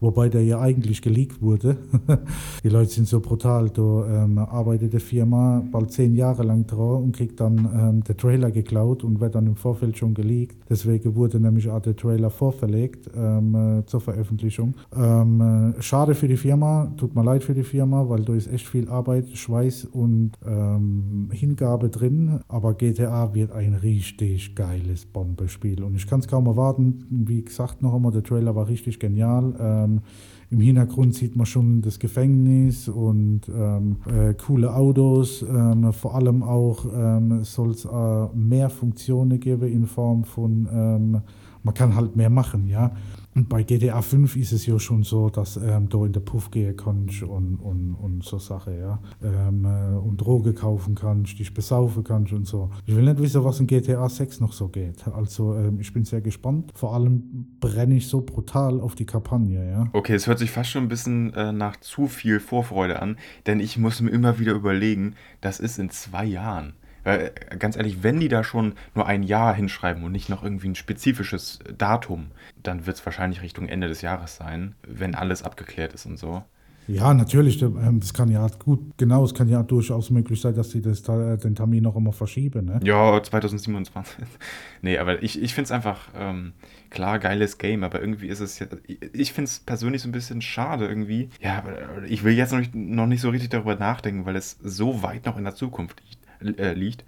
Wobei der ja eigentlich geleakt wurde. <laughs> die Leute sind so brutal. Da ähm, arbeitet die Firma bald zehn Jahre lang dran und kriegt dann ähm, der Trailer geklaut und wird dann im Vorfeld schon geleakt. Deswegen wurde nämlich auch der Trailer vorverlegt ähm, äh, zur Veröffentlichung. Ähm, äh, schade für die Firma, tut mir leid für die Firma, weil da ist echt viel Arbeit, Schweiß und ähm, Hingabe drin. Aber GTA wird ein richtig geiles Bombespiel und ich kann es kaum erwarten. Wie gesagt, noch einmal, der Trailer war richtig genial. Ähm, im Hintergrund sieht man schon das Gefängnis und ähm, äh, coole Autos. Ähm, vor allem auch ähm, soll es äh, mehr Funktionen geben in Form von, ähm, man kann halt mehr machen, ja. Und bei GTA 5 ist es ja schon so, dass ähm, du in den Puff gehen kannst und, und, und so Sachen, ja. Ähm, äh, und Droge kaufen kannst, dich besaufen kannst und so. Ich will nicht wissen, was in GTA 6 noch so geht. Also ähm, ich bin sehr gespannt. Vor allem brenne ich so brutal auf die Kampagne, ja. Okay, es hört sich fast schon ein bisschen äh, nach zu viel Vorfreude an, denn ich muss mir immer wieder überlegen, das ist in zwei Jahren. Weil, äh, ganz ehrlich, wenn die da schon nur ein Jahr hinschreiben und nicht noch irgendwie ein spezifisches Datum, dann wird es wahrscheinlich Richtung Ende des Jahres sein, wenn alles abgeklärt ist und so. Ja, natürlich. ähm, Das kann ja gut, genau, es kann ja durchaus möglich sein, dass sie das, ta- den Termin noch immer verschieben. Ne? Ja, 2027. <laughs> nee, aber ich, ich finde es einfach, ähm, klar, geiles Game, aber irgendwie ist es ja, ich, finde es persönlich so ein bisschen schade irgendwie. Ja, aber ich will jetzt noch nicht, noch nicht so richtig darüber nachdenken, weil es so weit noch in der Zukunft liegt. Äh, liegt.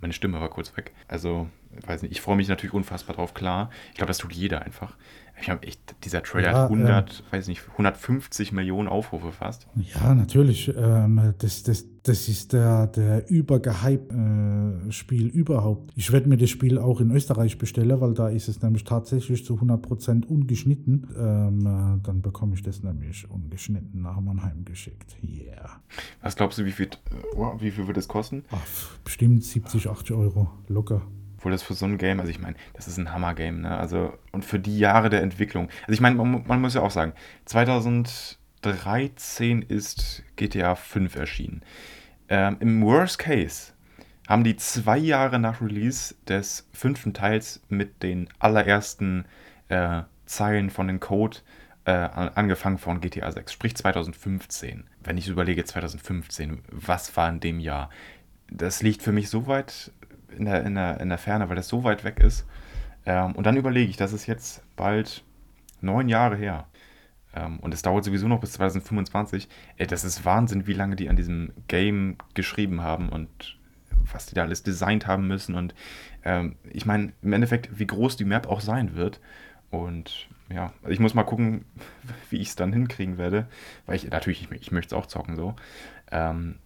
Meine Stimme war kurz weg. Also, weiß nicht, ich freue mich natürlich unfassbar drauf, klar. Ich glaube, das tut jeder einfach. Ich habe echt, dieser Trailer Ja, hat 100, weiß nicht, 150 Millionen Aufrufe fast. Ja, natürlich. Ähm, das, das, das ist der, der übergehype äh, Spiel überhaupt. Ich werde mir das Spiel auch in Österreich bestellen, weil da ist es nämlich tatsächlich zu 100% ungeschnitten. Ähm, äh, dann bekomme ich das nämlich ungeschnitten nach Mannheim geschickt. Yeah. Was glaubst du, wie viel, wow, wie viel wird es kosten? Ach, bestimmt 70, 80 Euro. Locker. Obwohl das für so ein Game, also ich meine, das ist ein Hammer-Game, ne? Also, und für die Jahre der Entwicklung. Also ich meine, man, man muss ja auch sagen, 2013 ist GTA 5 erschienen. Ähm, Im Worst Case haben die zwei Jahre nach Release des fünften Teils mit den allerersten äh, Zeilen von dem Code äh, an- angefangen von GTA 6, sprich 2015. Wenn ich überlege, 2015, was war in dem Jahr? Das liegt für mich so weit in der, in der, in der Ferne, weil das so weit weg ist. Ähm, und dann überlege ich, das ist jetzt bald neun Jahre her. Ähm, und es dauert sowieso noch bis 2025. Ey, das ist Wahnsinn, wie lange die an diesem Game geschrieben haben und was die da alles designt haben müssen. Und ähm, ich meine, im Endeffekt, wie groß die Map auch sein wird. Und ja, also ich muss mal gucken, <laughs> wie ich es dann hinkriegen werde. Weil ich natürlich, ich, ich möchte es auch zocken so. Ähm,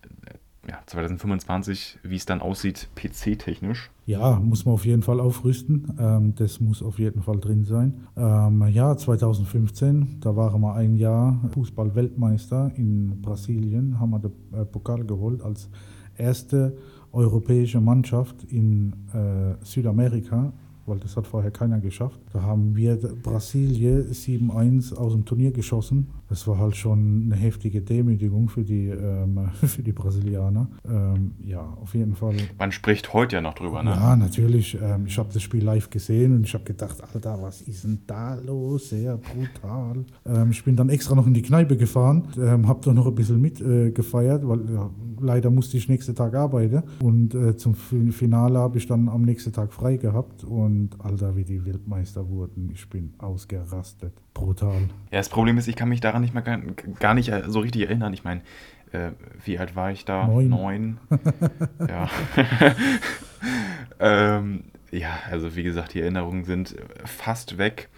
ja, 2025, wie es dann aussieht, PC-technisch. Ja, muss man auf jeden Fall aufrüsten. Ähm, das muss auf jeden Fall drin sein. Ähm, ja, 2015, da waren wir ein Jahr Fußball-Weltmeister in Brasilien, haben wir den äh, Pokal geholt als erste europäische Mannschaft in äh, Südamerika weil das hat vorher keiner geschafft. Da haben wir Brasilien 7-1 aus dem Turnier geschossen. Das war halt schon eine heftige Demütigung für die, ähm, <laughs> für die Brasilianer. Ähm, ja, auf jeden Fall. Man spricht heute ja noch drüber, ne? Ja, natürlich. Ähm, ich habe das Spiel live gesehen und ich habe gedacht, Alter, was ist denn da los? Sehr brutal. Ähm, ich bin dann extra noch in die Kneipe gefahren, ähm, habe da noch ein bisschen mitgefeiert, äh, weil ja, leider musste ich nächsten Tag arbeiten. Und äh, zum Finale habe ich dann am nächsten Tag frei gehabt und Alter, wie die Weltmeister wurden, ich bin ausgerastet. Brutal. Ja, das Problem ist, ich kann mich daran nicht mehr gar, gar nicht äh, so richtig erinnern. Ich meine, äh, wie alt war ich da? Neun. Neun. <laughs> ja. <laughs> ähm, ja, also wie gesagt, die Erinnerungen sind fast weg.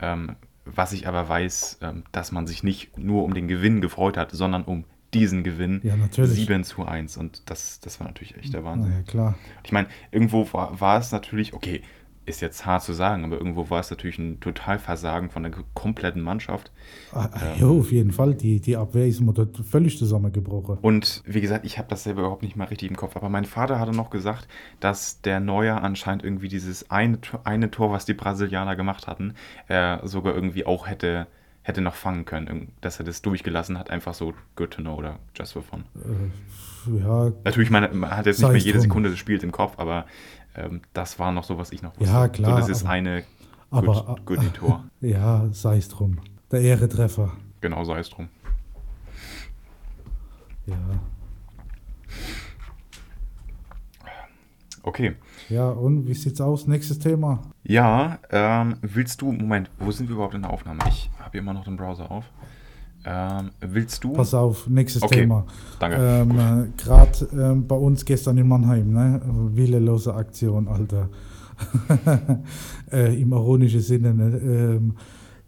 Ähm, was ich aber weiß, ähm, dass man sich nicht nur um den Gewinn gefreut hat, sondern um diesen Gewinn. Ja, natürlich. 7 zu 1. Und das, das war natürlich echt der Wahnsinn. Ja, klar. Ich meine, irgendwo war, war es natürlich, okay, ist jetzt hart zu sagen, aber irgendwo war es natürlich ein Totalversagen von der kompletten Mannschaft. Ah, ähm, ja, auf jeden Fall. Die, die Abwehr ist völlig zusammengebrochen. Und wie gesagt, ich habe das selber überhaupt nicht mal richtig im Kopf. Aber mein Vater hatte noch gesagt, dass der Neuer anscheinend irgendwie dieses eine, eine Tor, was die Brasilianer gemacht hatten, sogar irgendwie auch hätte, hätte noch fangen können. Dass er das durchgelassen hat, einfach so good to know oder just for fun. Äh, ja, Natürlich, man, man hat jetzt nicht mehr jede Sekunde des Spiels im Kopf, aber ähm, das war noch so, was ich noch wusste. Ja, klar. So, das ist eine aber, good, good Tor. <laughs> Ja, sei es drum. Der Ehretreffer. Genau, sei es drum. Ja. Okay. Ja, und wie sieht's aus? Nächstes Thema. Ja, ähm, willst du, Moment, wo sind wir überhaupt in der Aufnahme? Ich habe immer noch den Browser auf. Ähm, willst du? Pass auf, nächstes okay, Thema. Danke. Ähm, äh, Gerade ähm, bei uns gestern in Mannheim, ne? Willelose Aktion, Alter. <laughs> äh, Im ironischen Sinne. Ne? Ähm,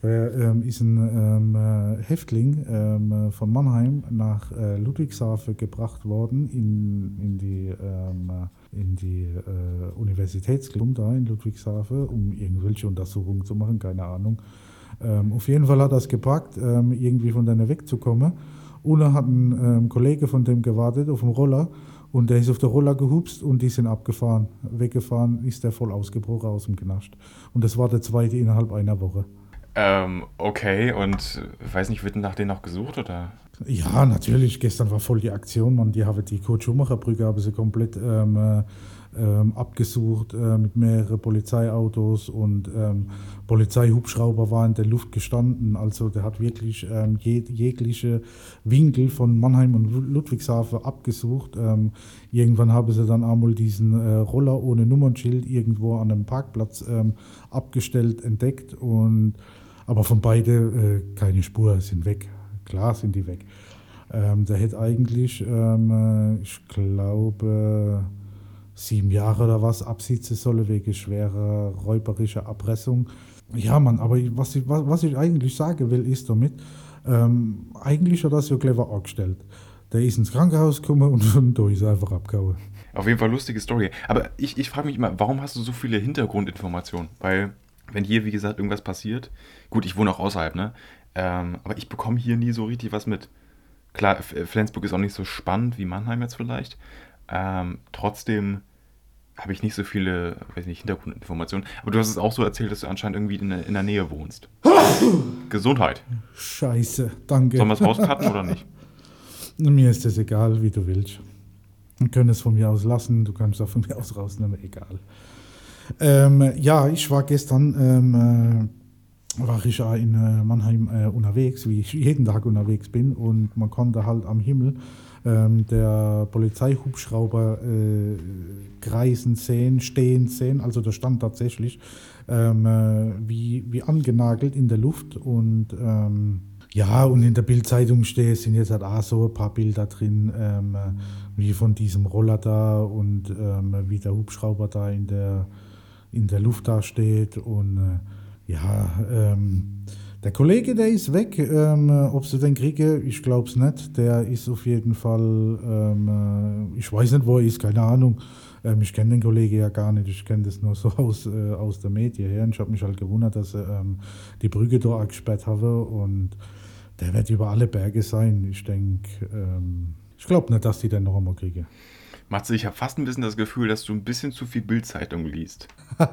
ähm ist ein ähm, äh, Häftling ähm, äh, von Mannheim nach äh, Ludwigshafen gebracht worden in, in die, äh, in die äh, Universitätsklinik da in Ludwigshafen, um irgendwelche Untersuchungen zu machen, keine Ahnung. Ähm, auf jeden Fall hat er es gepackt, ähm, irgendwie von denen wegzukommen. Una hat ein ähm, Kollege von dem gewartet auf dem Roller und der ist auf der Roller gehupst und die sind abgefahren. Weggefahren ist der voll ausgebrochen aus dem Knast. Und das war der zweite innerhalb einer Woche. Ähm, okay, und weiß nicht, wird nach denen noch gesucht oder? Ja, natürlich. Gestern war voll die Aktion, man. Die haben die Kurt-Schumacher-Brücke haben sie komplett ähm, äh, ähm, abgesucht äh, mit mehreren Polizeiautos und ähm, Polizeihubschrauber waren in der Luft gestanden. Also der hat wirklich ähm, jeg jegliche Winkel von Mannheim und Ludwigshafen abgesucht. Ähm, irgendwann haben sie dann einmal diesen äh, Roller ohne Nummernschild irgendwo an einem Parkplatz ähm, abgestellt, entdeckt und aber von beiden äh, keine Spur, sind weg. Klar sind die weg. Ähm, der hätte eigentlich, äh, ich glaube, sieben Jahre oder was absitzen solle wegen schwerer räuberischer Erpressung. Ja, Mann, aber was ich, was, was ich eigentlich sagen will, ist damit, ähm, eigentlich hat das ja clever angestellt. Der ist ins Krankenhaus gekommen und <laughs> da ist er einfach abgehauen. Auf jeden Fall lustige Story. Aber ich, ich frage mich immer, warum hast du so viele Hintergrundinformationen? Weil, wenn hier, wie gesagt, irgendwas passiert, gut, ich wohne auch außerhalb, ne? Ähm, aber ich bekomme hier nie so richtig was mit. Klar, Flensburg ist auch nicht so spannend wie Mannheim jetzt vielleicht, ähm, trotzdem habe ich nicht so viele weiß nicht, Hintergrundinformationen. Aber du hast es auch so erzählt, dass du anscheinend irgendwie in der, in der Nähe wohnst. <laughs> Gesundheit. Scheiße, danke. Sollen wir es rauscutten oder nicht? <laughs> Mir ist das egal, wie du willst. Wir können es von mir aus lassen, du kannst es auch von mir aus rausnehmen, egal. Ähm, ja, ich war gestern, ähm, äh, war ich in äh, Mannheim äh, unterwegs, wie ich jeden Tag unterwegs bin und man konnte halt am Himmel ähm, der Polizeihubschrauber äh, kreisen sehen, stehen sehen. Also der stand tatsächlich ähm, äh, wie, wie angenagelt in der Luft und ähm, ja, und in der Bildzeitung steht, sind jetzt halt auch so ein paar Bilder drin, ähm, wie von diesem Roller da und ähm, wie der Hubschrauber da in der, in der Luft da steht. Und äh, ja, ähm, der Kollege, der ist weg. Ähm, ob sie den kriege, ich glaube es nicht. Der ist auf jeden Fall, ähm, äh, ich weiß nicht, wo er ist, keine Ahnung. Ähm, ich kenne den Kollegen ja gar nicht. Ich kenne das nur so <laughs> aus, äh, aus der Medien her. Und ich habe mich halt gewundert, dass er ähm, die Brücke da gesperrt habe. Und der wird über alle Berge sein. Ich denke, ähm, ich glaube nicht, dass die den noch einmal kriege. Matze, ich habe fast ein bisschen das Gefühl, dass du ein bisschen zu viel Bildzeitung liest. <laughs>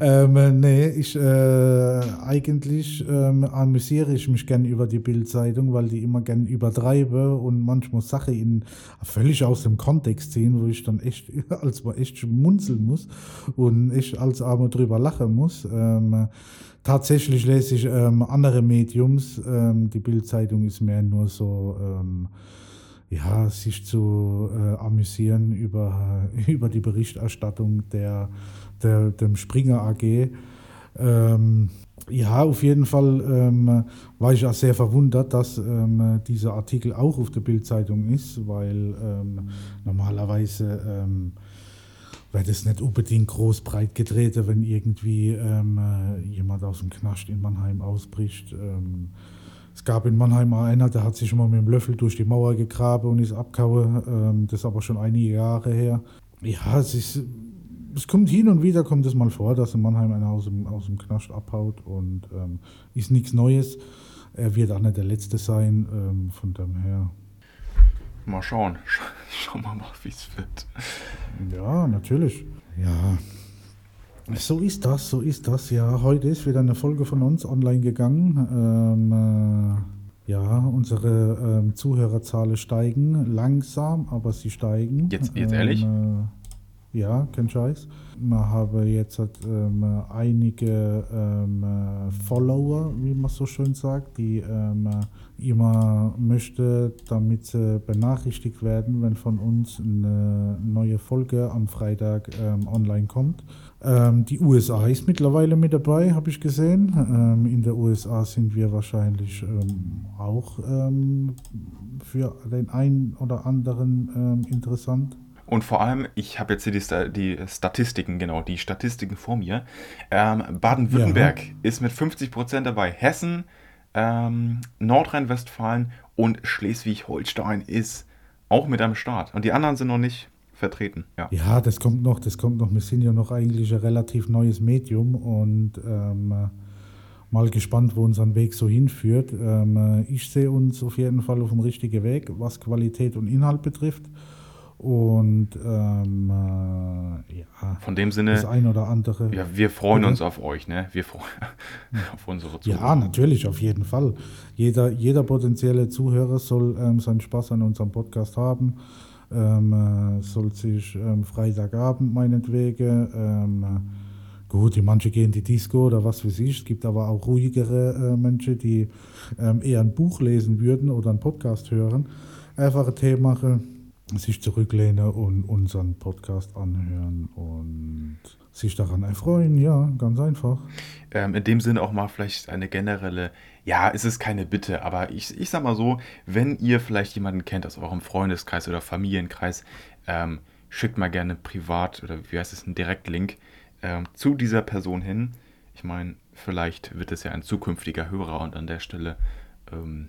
ähm, nee, ich äh, eigentlich ähm, amüsiere ich mich gern über die Bildzeitung, weil die immer gern übertreibe und manchmal Sachen in völlig aus dem Kontext ziehen, wo ich dann echt <laughs> als mal echt schmunzeln muss und ich als Arme drüber lachen muss. Ähm, tatsächlich lese ich ähm, andere Mediums. Ähm, die Bildzeitung ist mehr nur so ähm, ja, sich zu äh, amüsieren über, <laughs> über die Berichterstattung der, der dem Springer AG. Ähm, ja, auf jeden Fall ähm, war ich auch sehr verwundert, dass ähm, dieser Artikel auch auf der Bildzeitung ist, weil ähm, normalerweise ähm, wird es nicht unbedingt groß breit gedreht, wenn irgendwie ähm, äh, jemand aus dem Knast in Mannheim ausbricht. Es gab in Mannheim einer, der hat sich schon mal mit dem Löffel durch die Mauer gegraben und ist abgehauen. Ähm, das ist aber schon einige Jahre her. Ja, es ist es kommt hin und wieder kommt es mal vor, dass in Mannheim einer aus dem, aus dem Knast abhaut und ähm, ist nichts Neues. Er wird auch nicht der Letzte sein, ähm, von dem her. Mal schauen. <laughs> Schauen wir mal, wie es wird. Ja, natürlich. Ja. So ist das, so ist das. Ja, heute ist wieder eine Folge von uns online gegangen. Ähm, äh, ja, unsere ähm, Zuhörerzahlen steigen langsam, aber sie steigen. Jetzt, jetzt ehrlich? Ähm, äh, ja, kein Scheiß. Man habe jetzt ähm, einige ähm, Follower, wie man so schön sagt, die ähm, immer möchte, damit sie benachrichtigt werden, wenn von uns eine neue Folge am Freitag online kommt. Ähm, die USA ist mittlerweile mit dabei, habe ich gesehen. Ähm, in der USA sind wir wahrscheinlich ähm, auch ähm, für den einen oder anderen ähm, interessant. Und vor allem, ich habe jetzt hier die, die, Statistiken, genau, die Statistiken vor mir. Ähm, Baden-Württemberg ja. ist mit 50% dabei. Hessen, Nordrhein-Westfalen und Schleswig-Holstein ist auch mit am Start. Und die anderen sind noch nicht vertreten. Ja. ja, das kommt noch, das kommt noch. Wir sind ja noch eigentlich ein relativ neues Medium und ähm, mal gespannt, wo unser Weg so hinführt. Ähm, ich sehe uns auf jeden Fall auf dem richtigen Weg, was Qualität und Inhalt betrifft. Und ähm, äh, ja, von dem Sinne, das ein oder andere. Ja, wir freuen uns auf euch, ne? Wir freuen <laughs> auf unsere Zuhörer. Ja, natürlich, auf jeden Fall. Jeder, jeder potenzielle Zuhörer soll ähm, seinen Spaß an unserem Podcast haben ähm, äh, soll sich ähm, Freitagabend meinetwegen. Ähm, gut, die manche gehen die Disco oder was weiß ich. Es gibt aber auch ruhigere äh, Menschen, die ähm, eher ein Buch lesen würden oder einen Podcast hören. Einfach ein Tee machen, sich zurücklehnen und unseren Podcast anhören und sich daran erfreuen. Ja, ganz einfach. Ähm, in dem Sinne auch mal vielleicht eine generelle ja, es ist keine Bitte, aber ich, ich sag mal so, wenn ihr vielleicht jemanden kennt aus eurem Freundeskreis oder Familienkreis, ähm, schickt mal gerne privat oder wie heißt es, einen Direktlink ähm, zu dieser Person hin. Ich meine, vielleicht wird es ja ein zukünftiger Hörer und an der Stelle, ähm,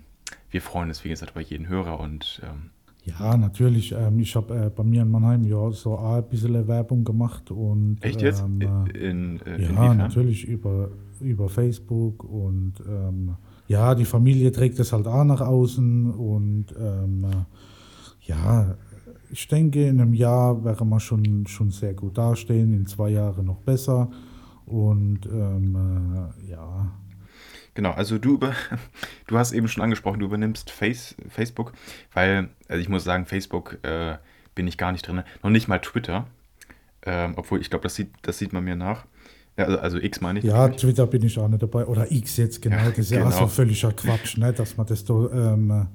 wir freuen uns, wie gesagt, über jeden Hörer und ähm, ja, natürlich. Ähm, ich habe äh, bei mir in Mannheim ja so ein bisschen Werbung gemacht und. Echt jetzt? Ähm, in, in, äh, ja, natürlich über, über Facebook und ähm, ja, die Familie trägt es halt auch nach außen und ähm, ja, ich denke, in einem Jahr wäre man schon, schon sehr gut dastehen, in zwei Jahren noch besser und ähm, ja. Genau, also du über, <laughs> du hast eben schon angesprochen, du übernimmst Face, Facebook, weil, also ich muss sagen, Facebook äh, bin ich gar nicht drin, noch nicht mal Twitter, ähm, obwohl ich glaube, das sieht, das sieht man mir nach. Ja, also, also X meine ich. Ja, natürlich. Twitter bin ich auch nicht dabei. Oder X jetzt, genau. Ja, das ist genau. ja auch so völliger Quatsch, ne, dass man das da, ähm,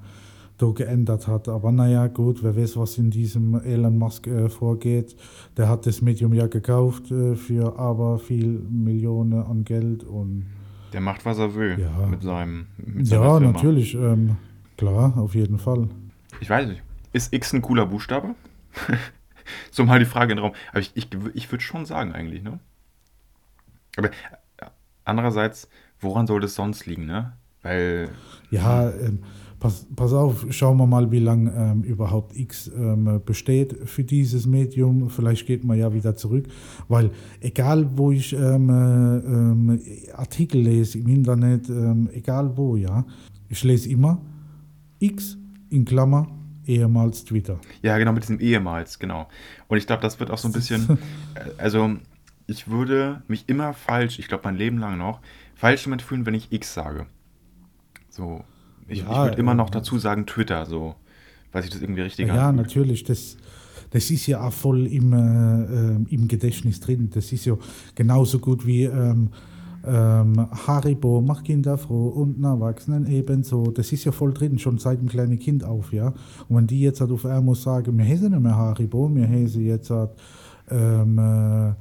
da geändert hat. Aber naja, gut, wer weiß, was in diesem Elon Musk äh, vorgeht. Der hat das Medium ja gekauft äh, für aber viel Millionen an Geld und. Der macht, was er will ja. mit seinem. Mit ja, Firma. natürlich. Ähm, klar, auf jeden Fall. Ich weiß nicht. ist X ein cooler Buchstabe? <laughs> so mal die Frage in den Raum. Aber ich, ich, ich würde schon sagen eigentlich, ne? Aber äh, andererseits, woran soll das sonst liegen, ne? Weil. Ja, ähm, pass, pass auf, schauen wir mal, wie lange ähm, überhaupt X ähm, besteht für dieses Medium. Vielleicht geht man ja wieder zurück, weil egal wo ich ähm, äh, ähm, Artikel lese im Internet, ähm, egal wo, ja, ich lese immer X in Klammer ehemals Twitter. Ja, genau, mit diesem ehemals, genau. Und ich glaube, das wird auch so ein bisschen, <laughs> äh, also ich würde mich immer falsch, ich glaube mein Leben lang noch, falsch damit fühlen, wenn ich X sage. So, ich, ja, ich würde immer noch dazu sagen Twitter, so, weil sich das irgendwie richtig Ja, anfühlt. natürlich, das, das ist ja auch voll im, äh, im Gedächtnis drin. Das ist ja genauso gut wie ähm, ähm, Haribo macht Kinder froh und Erwachsenen ebenso. Das ist ja voll drin, schon seit dem kleinen Kind auf, ja. Und wenn die jetzt halt auf einmal sagen, wir heißen nicht mehr Haribo, wir heißen jetzt halt, ähm, äh,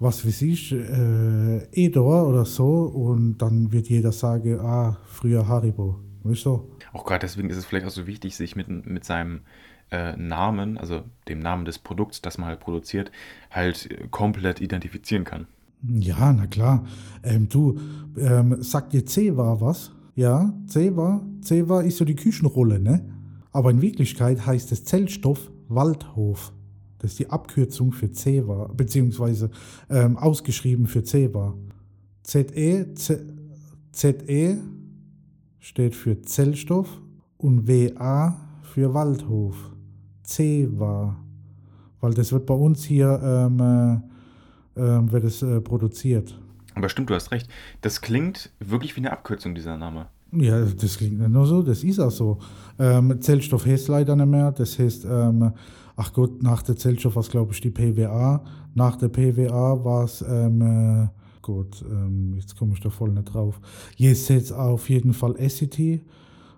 was weiß ich, äh, Edor oder so, und dann wird jeder sagen, ah, früher Haribo. Weißt du? Auch gerade deswegen ist es vielleicht auch so wichtig, sich mit, mit seinem äh, Namen, also dem Namen des Produkts, das man halt produziert, halt komplett identifizieren kann. Ja, na klar. Ähm, du, ähm, sagt dir Ceva was? Ja, Ceva. Ceva ist so die Küchenrolle, ne? Aber in Wirklichkeit heißt es Zellstoff Waldhof. Das ist die Abkürzung für Ceva, beziehungsweise ähm, ausgeschrieben für Ceva. ZE, ZE steht für Zellstoff und WA für Waldhof. Ceva. Weil das wird bei uns hier ähm, äh, ähm, wird es äh, produziert. Aber stimmt, du hast recht. Das klingt wirklich wie eine Abkürzung, dieser Name. Ja, das klingt nicht nur so, das ist auch so. Ähm, Zellstoff heißt leider nicht mehr. Das heißt, ähm, ach Gott, nach der Zellstoff war es, glaube ich, die PWA. Nach der PWA war es, ähm, äh, gut, ähm, jetzt komme ich da voll nicht drauf. Jetzt jetzt auf jeden Fall Essity.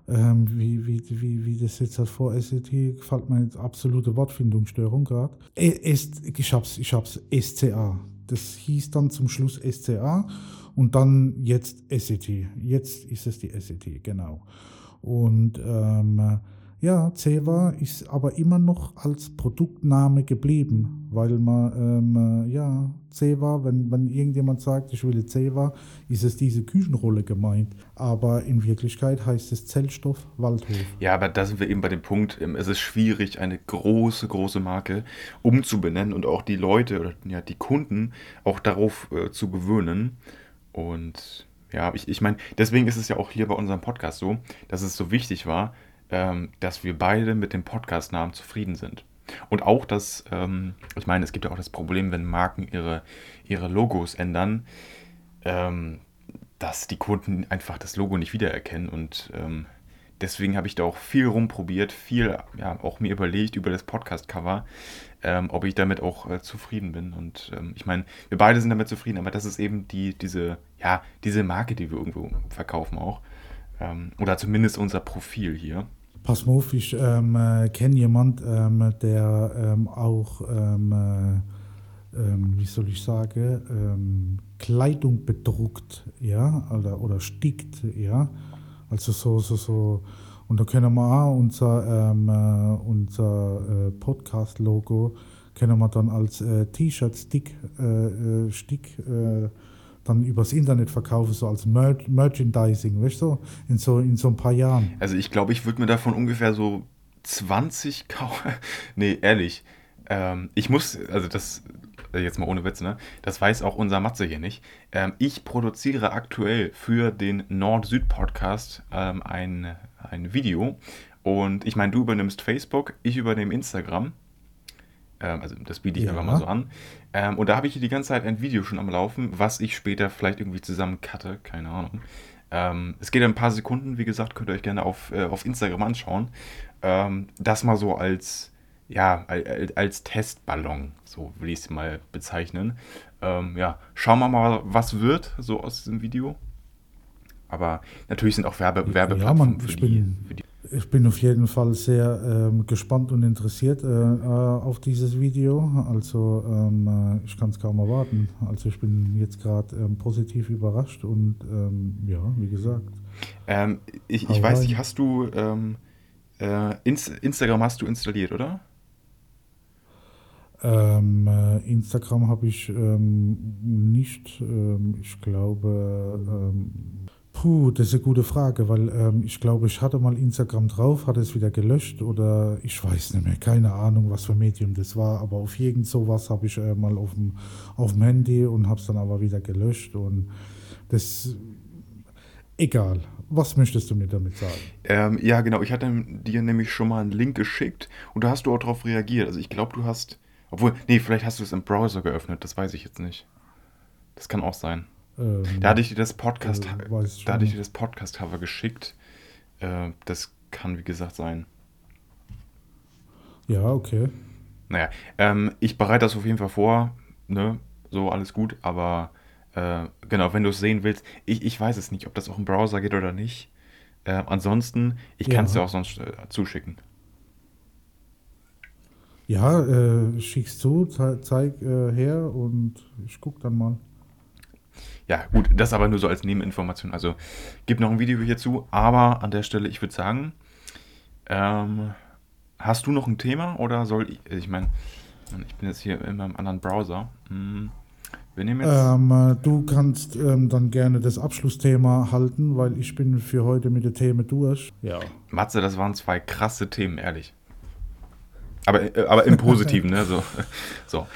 Ähm, wie, wie, wie, wie das jetzt halt vor SCT gefällt mir jetzt absolute Wortfindungsstörung gerade. Ich hab's, ich hab's, SCA. Das hieß dann zum Schluss SCA und dann jetzt SCT. Jetzt ist es die SCT, genau. Und ähm, ja, Ceva ist aber immer noch als Produktname geblieben, weil man, ähm, äh, ja, Ceva, wenn, wenn irgendjemand sagt, ich will Ceva, ist es diese Küchenrolle gemeint. Aber in Wirklichkeit heißt es Zellstoff Waldhof. Ja, aber da sind wir eben bei dem Punkt, ähm, es ist schwierig, eine große, große Marke umzubenennen und auch die Leute oder ja, die Kunden auch darauf äh, zu gewöhnen. Und ja, ich, ich meine, deswegen ist es ja auch hier bei unserem Podcast so, dass es so wichtig war, ähm, dass wir beide mit dem Podcast-Namen zufrieden sind. Und auch, dass, ähm, ich meine, es gibt ja auch das Problem, wenn Marken ihre, ihre Logos ändern, ähm, dass die Kunden einfach das Logo nicht wiedererkennen. Und ähm, deswegen habe ich da auch viel rumprobiert, viel ja, auch mir überlegt über das Podcast-Cover, ähm, ob ich damit auch äh, zufrieden bin. Und ähm, ich meine, wir beide sind damit zufrieden, aber das ist eben die, diese, ja, diese Marke, die wir irgendwo verkaufen auch. Oder zumindest unser Profil hier. Pass mal auf, ich ähm, äh, kenne jemanden, ähm, der ähm, auch, ähm, äh, ähm, wie soll ich sagen, ähm, Kleidung bedruckt, ja, oder, oder stickt, ja. Also so, so, so. Und da können wir auch unser, äh, unser äh, Podcast-Logo, können wir dann als äh, T-Shirt, Stick, äh, äh, dann übers Internet verkaufe, so als Mer Merchandising, weißt du, in so, in so ein paar Jahren. Also ich glaube, ich würde mir davon ungefähr so 20 <laughs> kaufen. nee, ehrlich. Ähm, ich muss, also das, äh, jetzt mal ohne Witz, ne? Das weiß auch unser Matze hier nicht. Ähm, ich produziere aktuell für den Nord-Süd-Podcast ähm, ein, ein Video. Und ich meine, du übernimmst Facebook, ich übernehme Instagram. Ähm, also das biete ich ja. einfach mal so an. Ähm, und da habe ich hier die ganze Zeit ein Video schon am Laufen, was ich später vielleicht irgendwie zusammen cutte, keine Ahnung. Ähm, es geht ein paar Sekunden, wie gesagt, könnt ihr euch gerne auf, äh, auf Instagram anschauen. Ähm, das mal so als, ja, als, als Testballon, so will ich es mal bezeichnen. Ähm, ja, schauen wir mal, was wird so aus diesem Video. Aber natürlich sind auch Werbe, Werbeplattformen ja, für, die, für die ich bin auf jeden Fall sehr ähm, gespannt und interessiert äh, äh, auf dieses Video. Also ähm, äh, ich kann es kaum erwarten. Also ich bin jetzt gerade ähm, positiv überrascht und ähm, ja, wie gesagt. Ähm, ich, ich weiß nicht, hast du, ähm, Äh, Inst Instagram hast du installiert, oder? Ähm, äh, Instagram habe ich ähm, nicht. Ich glaube, ähm, puh, das ist eine gute Frage, weil ähm, ich glaube, ich hatte mal Instagram drauf, hatte es wieder gelöscht oder ich weiß nicht mehr, keine Ahnung, was für Medium das war, aber auf irgend sowas habe ich äh, mal auf dem, auf dem Handy und habe es dann aber wieder gelöscht und das, egal. Was möchtest du mir damit sagen? Ähm, ja, genau. Ich hatte dir nämlich schon mal einen Link geschickt und da hast du auch darauf reagiert. Also ich glaube, du hast obwohl, nee, vielleicht hast du es im Browser geöffnet, das weiß ich jetzt nicht. Das kann auch sein. Ähm, da hatte ich dir das Podcast, äh, da hatte ich dir das Podcast-Cover geschickt. Äh, das kann, wie gesagt, sein. Ja, okay. Naja, ähm, ich bereite das auf jeden Fall vor, ne? So, alles gut, aber äh, genau, wenn du es sehen willst, ich, ich weiß es nicht, ob das auch im Browser geht oder nicht. Äh, ansonsten, ich kann es dir auch sonst äh, zuschicken. Ja, äh, schickst zu, zeig, zeig äh, her und ich guck dann mal. Ja, gut, das aber nur so als Nebeninformation. Also gibt noch ein Video hierzu, aber an der Stelle, ich würde sagen, ähm, hast du noch ein Thema oder soll ich, ich meine, ich bin jetzt hier in meinem anderen Browser. Hm, wir nehmen jetzt. Ähm, äh, du kannst ähm, dann gerne das Abschlussthema halten, weil ich bin für heute mit den Themen durch. Ja. Matze, das waren zwei krasse Themen, ehrlich. Aber, äh, aber im Positiven, ne? So, <laughs> so.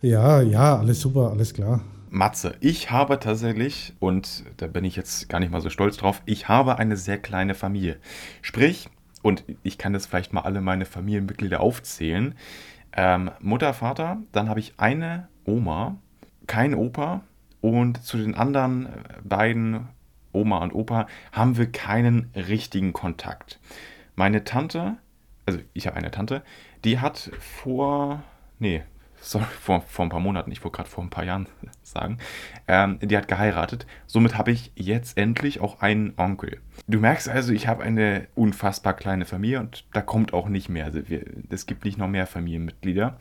Ja, ja, alles super, alles klar. Matze, ich habe tatsächlich, und da bin ich jetzt gar nicht mal so stolz drauf, ich habe eine sehr kleine Familie. Sprich, und ich kann jetzt vielleicht mal alle meine Familienmitglieder aufzählen. Ähm, Mutter, Vater, dann habe ich eine Oma, kein Opa und zu den anderen beiden, Oma und Opa, haben wir keinen richtigen Kontakt. Meine Tante, also ich habe eine Tante, die hat vor, nee, sorry, vor, vor ein paar Monaten, ich wollte gerade vor ein paar Jahren <laughs> sagen, ähm, die hat geheiratet. Somit habe ich jetzt endlich auch einen Onkel. Du merkst also, ich habe eine unfassbar kleine Familie und da kommt auch nicht mehr. Also es gibt nicht noch mehr Familienmitglieder.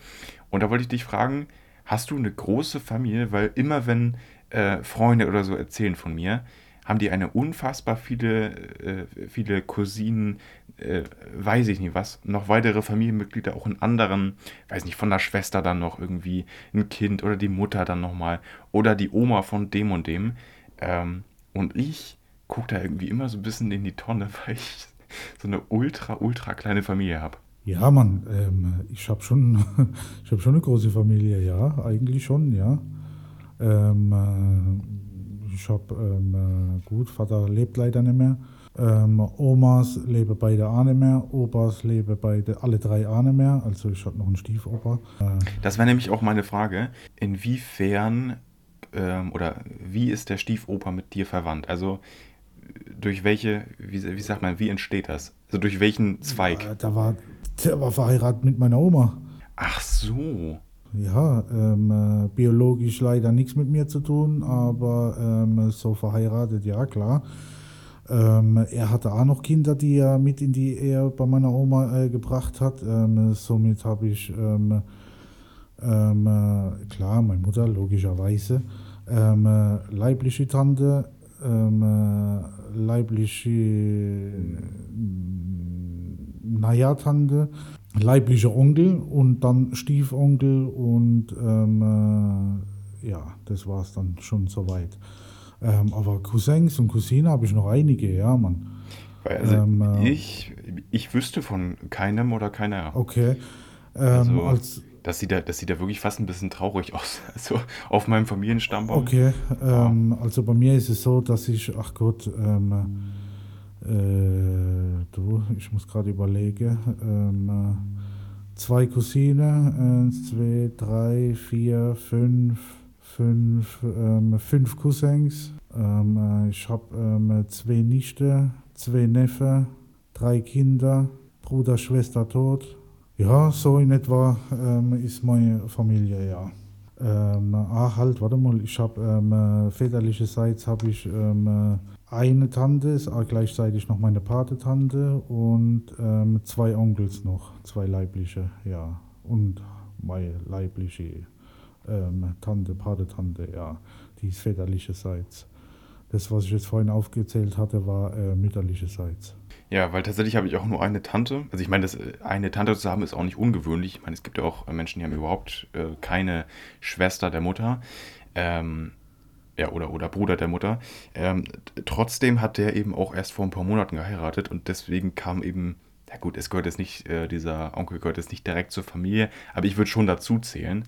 Und da wollte ich dich fragen, hast du eine große Familie? Weil immer wenn äh, Freunde oder so erzählen von mir, haben die eine unfassbar viele, äh, viele Cousinen, äh, weiß ich nicht was, noch weitere Familienmitglieder auch in anderen, weiß nicht, von der Schwester dann noch irgendwie ein Kind oder die Mutter dann nochmal oder die Oma von dem und dem. Ähm, und ich gucke da irgendwie immer so ein bisschen in die Tonne, <laughs> weil ich so eine ultra, ultra kleine Familie habe. Ja, Mann, ähm, ich habe schon, <laughs> hab schon eine große Familie, ja, eigentlich schon, ja. Ähm, äh, ich habe, ähm, äh, gut, Vater lebt leider nicht mehr. Ähm, Omas leben beide mehr, Opas leben beide, alle drei mehr. Also ich habe noch einen Stiefoper. Äh, das wäre nämlich auch meine Frage. Inwiefern ähm, oder wie ist der Stiefoper mit dir verwandt? Also durch welche, wie, wie sagt man, wie entsteht das? Also durch welchen Zweig? Ja, da war, der war verheiratet mit meiner Oma. Ach so. Ja, ähm, äh, biologisch leider nichts mit mir zu tun, aber ähm, so verheiratet, ja klar. Ähm, er hatte auch noch Kinder, die er mit in die Ehe bei meiner Oma äh, gebracht hat. Ähm, somit habe ich, ähm, ähm äh, klar, meine Mutter logischerweise, ähm, äh, leibliche Tante, ähm, äh, leibliche, naja, Tante, leiblicher Onkel und dann Stiefonkel und ja, das war es dann schon soweit. Ähm, aber Cousins und Cousinen habe ich noch einige, ja, Mann. Also ähm, äh, ich, ich wüsste von keinem oder keiner. Okay. Ähm, also, als, das, sieht da, das sieht da wirklich fast ein bisschen traurig <laughs> aus. Also auf meinem Familienstammbaum. Okay. Ähm, also bei mir ist es so, dass ich, ach Gott, ähm, äh, du, ich muss gerade überlegen, ähm, äh, zwei Cousinen, eins, zwei, drei, vier, fünf, fünf, ähm, fünf Cousins. Ähm, äh, ich habe ähm, zwei Nichte, zwei Neffe, drei Kinder, Bruder, Schwester tot. Ja, so in etwa ähm, ist meine Familie, ja. Ähm, ah, halt, warte mal, ich habe ähm, äh, väterlicherseits habe ich ähm, äh, eine Tante, ist auch gleichzeitig noch meine Patetante und ähm, zwei Onkels noch, zwei leibliche, ja. Und meine leibliche ähm, Tante, Patetante, ja, die ist väterlicherseits. Das, was ich jetzt vorhin aufgezählt hatte, war äh, mütterlicherseits. Ja, weil tatsächlich habe ich auch nur eine Tante. Also ich meine, das, äh, eine Tante zu haben ist auch nicht ungewöhnlich. Ich meine, es gibt ja auch Menschen, die haben überhaupt äh, keine Schwester der Mutter. Ähm, ja, oder, oder Bruder der Mutter. Ähm, trotzdem hat der eben auch erst vor ein paar Monaten geheiratet und deswegen kam eben, ja gut, es gehört jetzt nicht, äh, dieser Onkel gehört jetzt nicht direkt zur Familie, aber ich würde schon dazu zählen.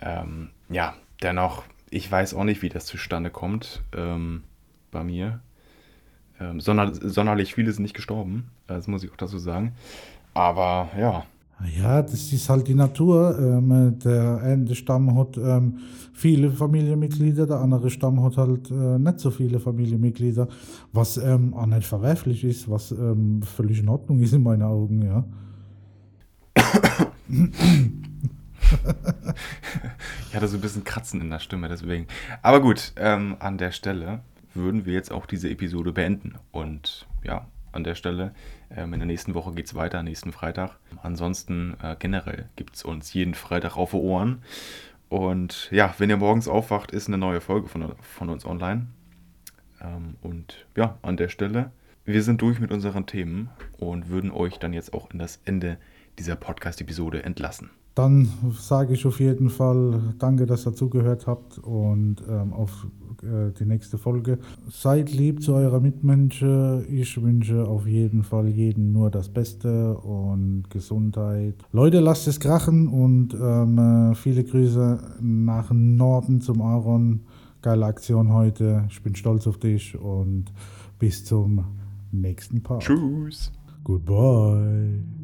Ähm, ja, dennoch, ich weiß auch nicht, wie das zustande kommt ähm, bei mir. Ähm, sonder, sonderlich viele sind nicht gestorben, das muss ich auch dazu sagen. Aber ja. Ja, das ist halt die Natur. Ähm, der eine Stamm hat ähm, viele Familienmitglieder, der andere Stamm hat halt äh, nicht so viele Familienmitglieder, was ähm, auch nicht verwerflich ist, was ähm, völlig in Ordnung ist in meinen Augen, ja. <coughs> ich hatte so ein bisschen Kratzen in der Stimme, deswegen. Aber gut, ähm, an der Stelle würden wir jetzt auch diese Episode beenden. Und ja, an der Stelle, ähm, in der nächsten Woche geht es weiter, nächsten Freitag. Ansonsten äh, generell gibt es uns jeden Freitag auf die Ohren. Und ja, wenn ihr morgens aufwacht, ist eine neue Folge von, von uns online. Ähm, und ja, an der Stelle, wir sind durch mit unseren Themen und würden euch dann jetzt auch in das Ende dieser Podcast-Episode entlassen. Dann sage ich auf jeden Fall danke, dass ihr zugehört habt und ähm, auf äh, die nächste Folge. Seid lieb zu eurer Mitmenschen. Ich wünsche auf jeden Fall jedem nur das Beste und Gesundheit. Leute, lasst es krachen und ähm, äh, viele Grüße nach Norden zum Aaron. Geile Aktion heute. Ich bin stolz auf dich und bis zum nächsten Part. Tschüss. Goodbye.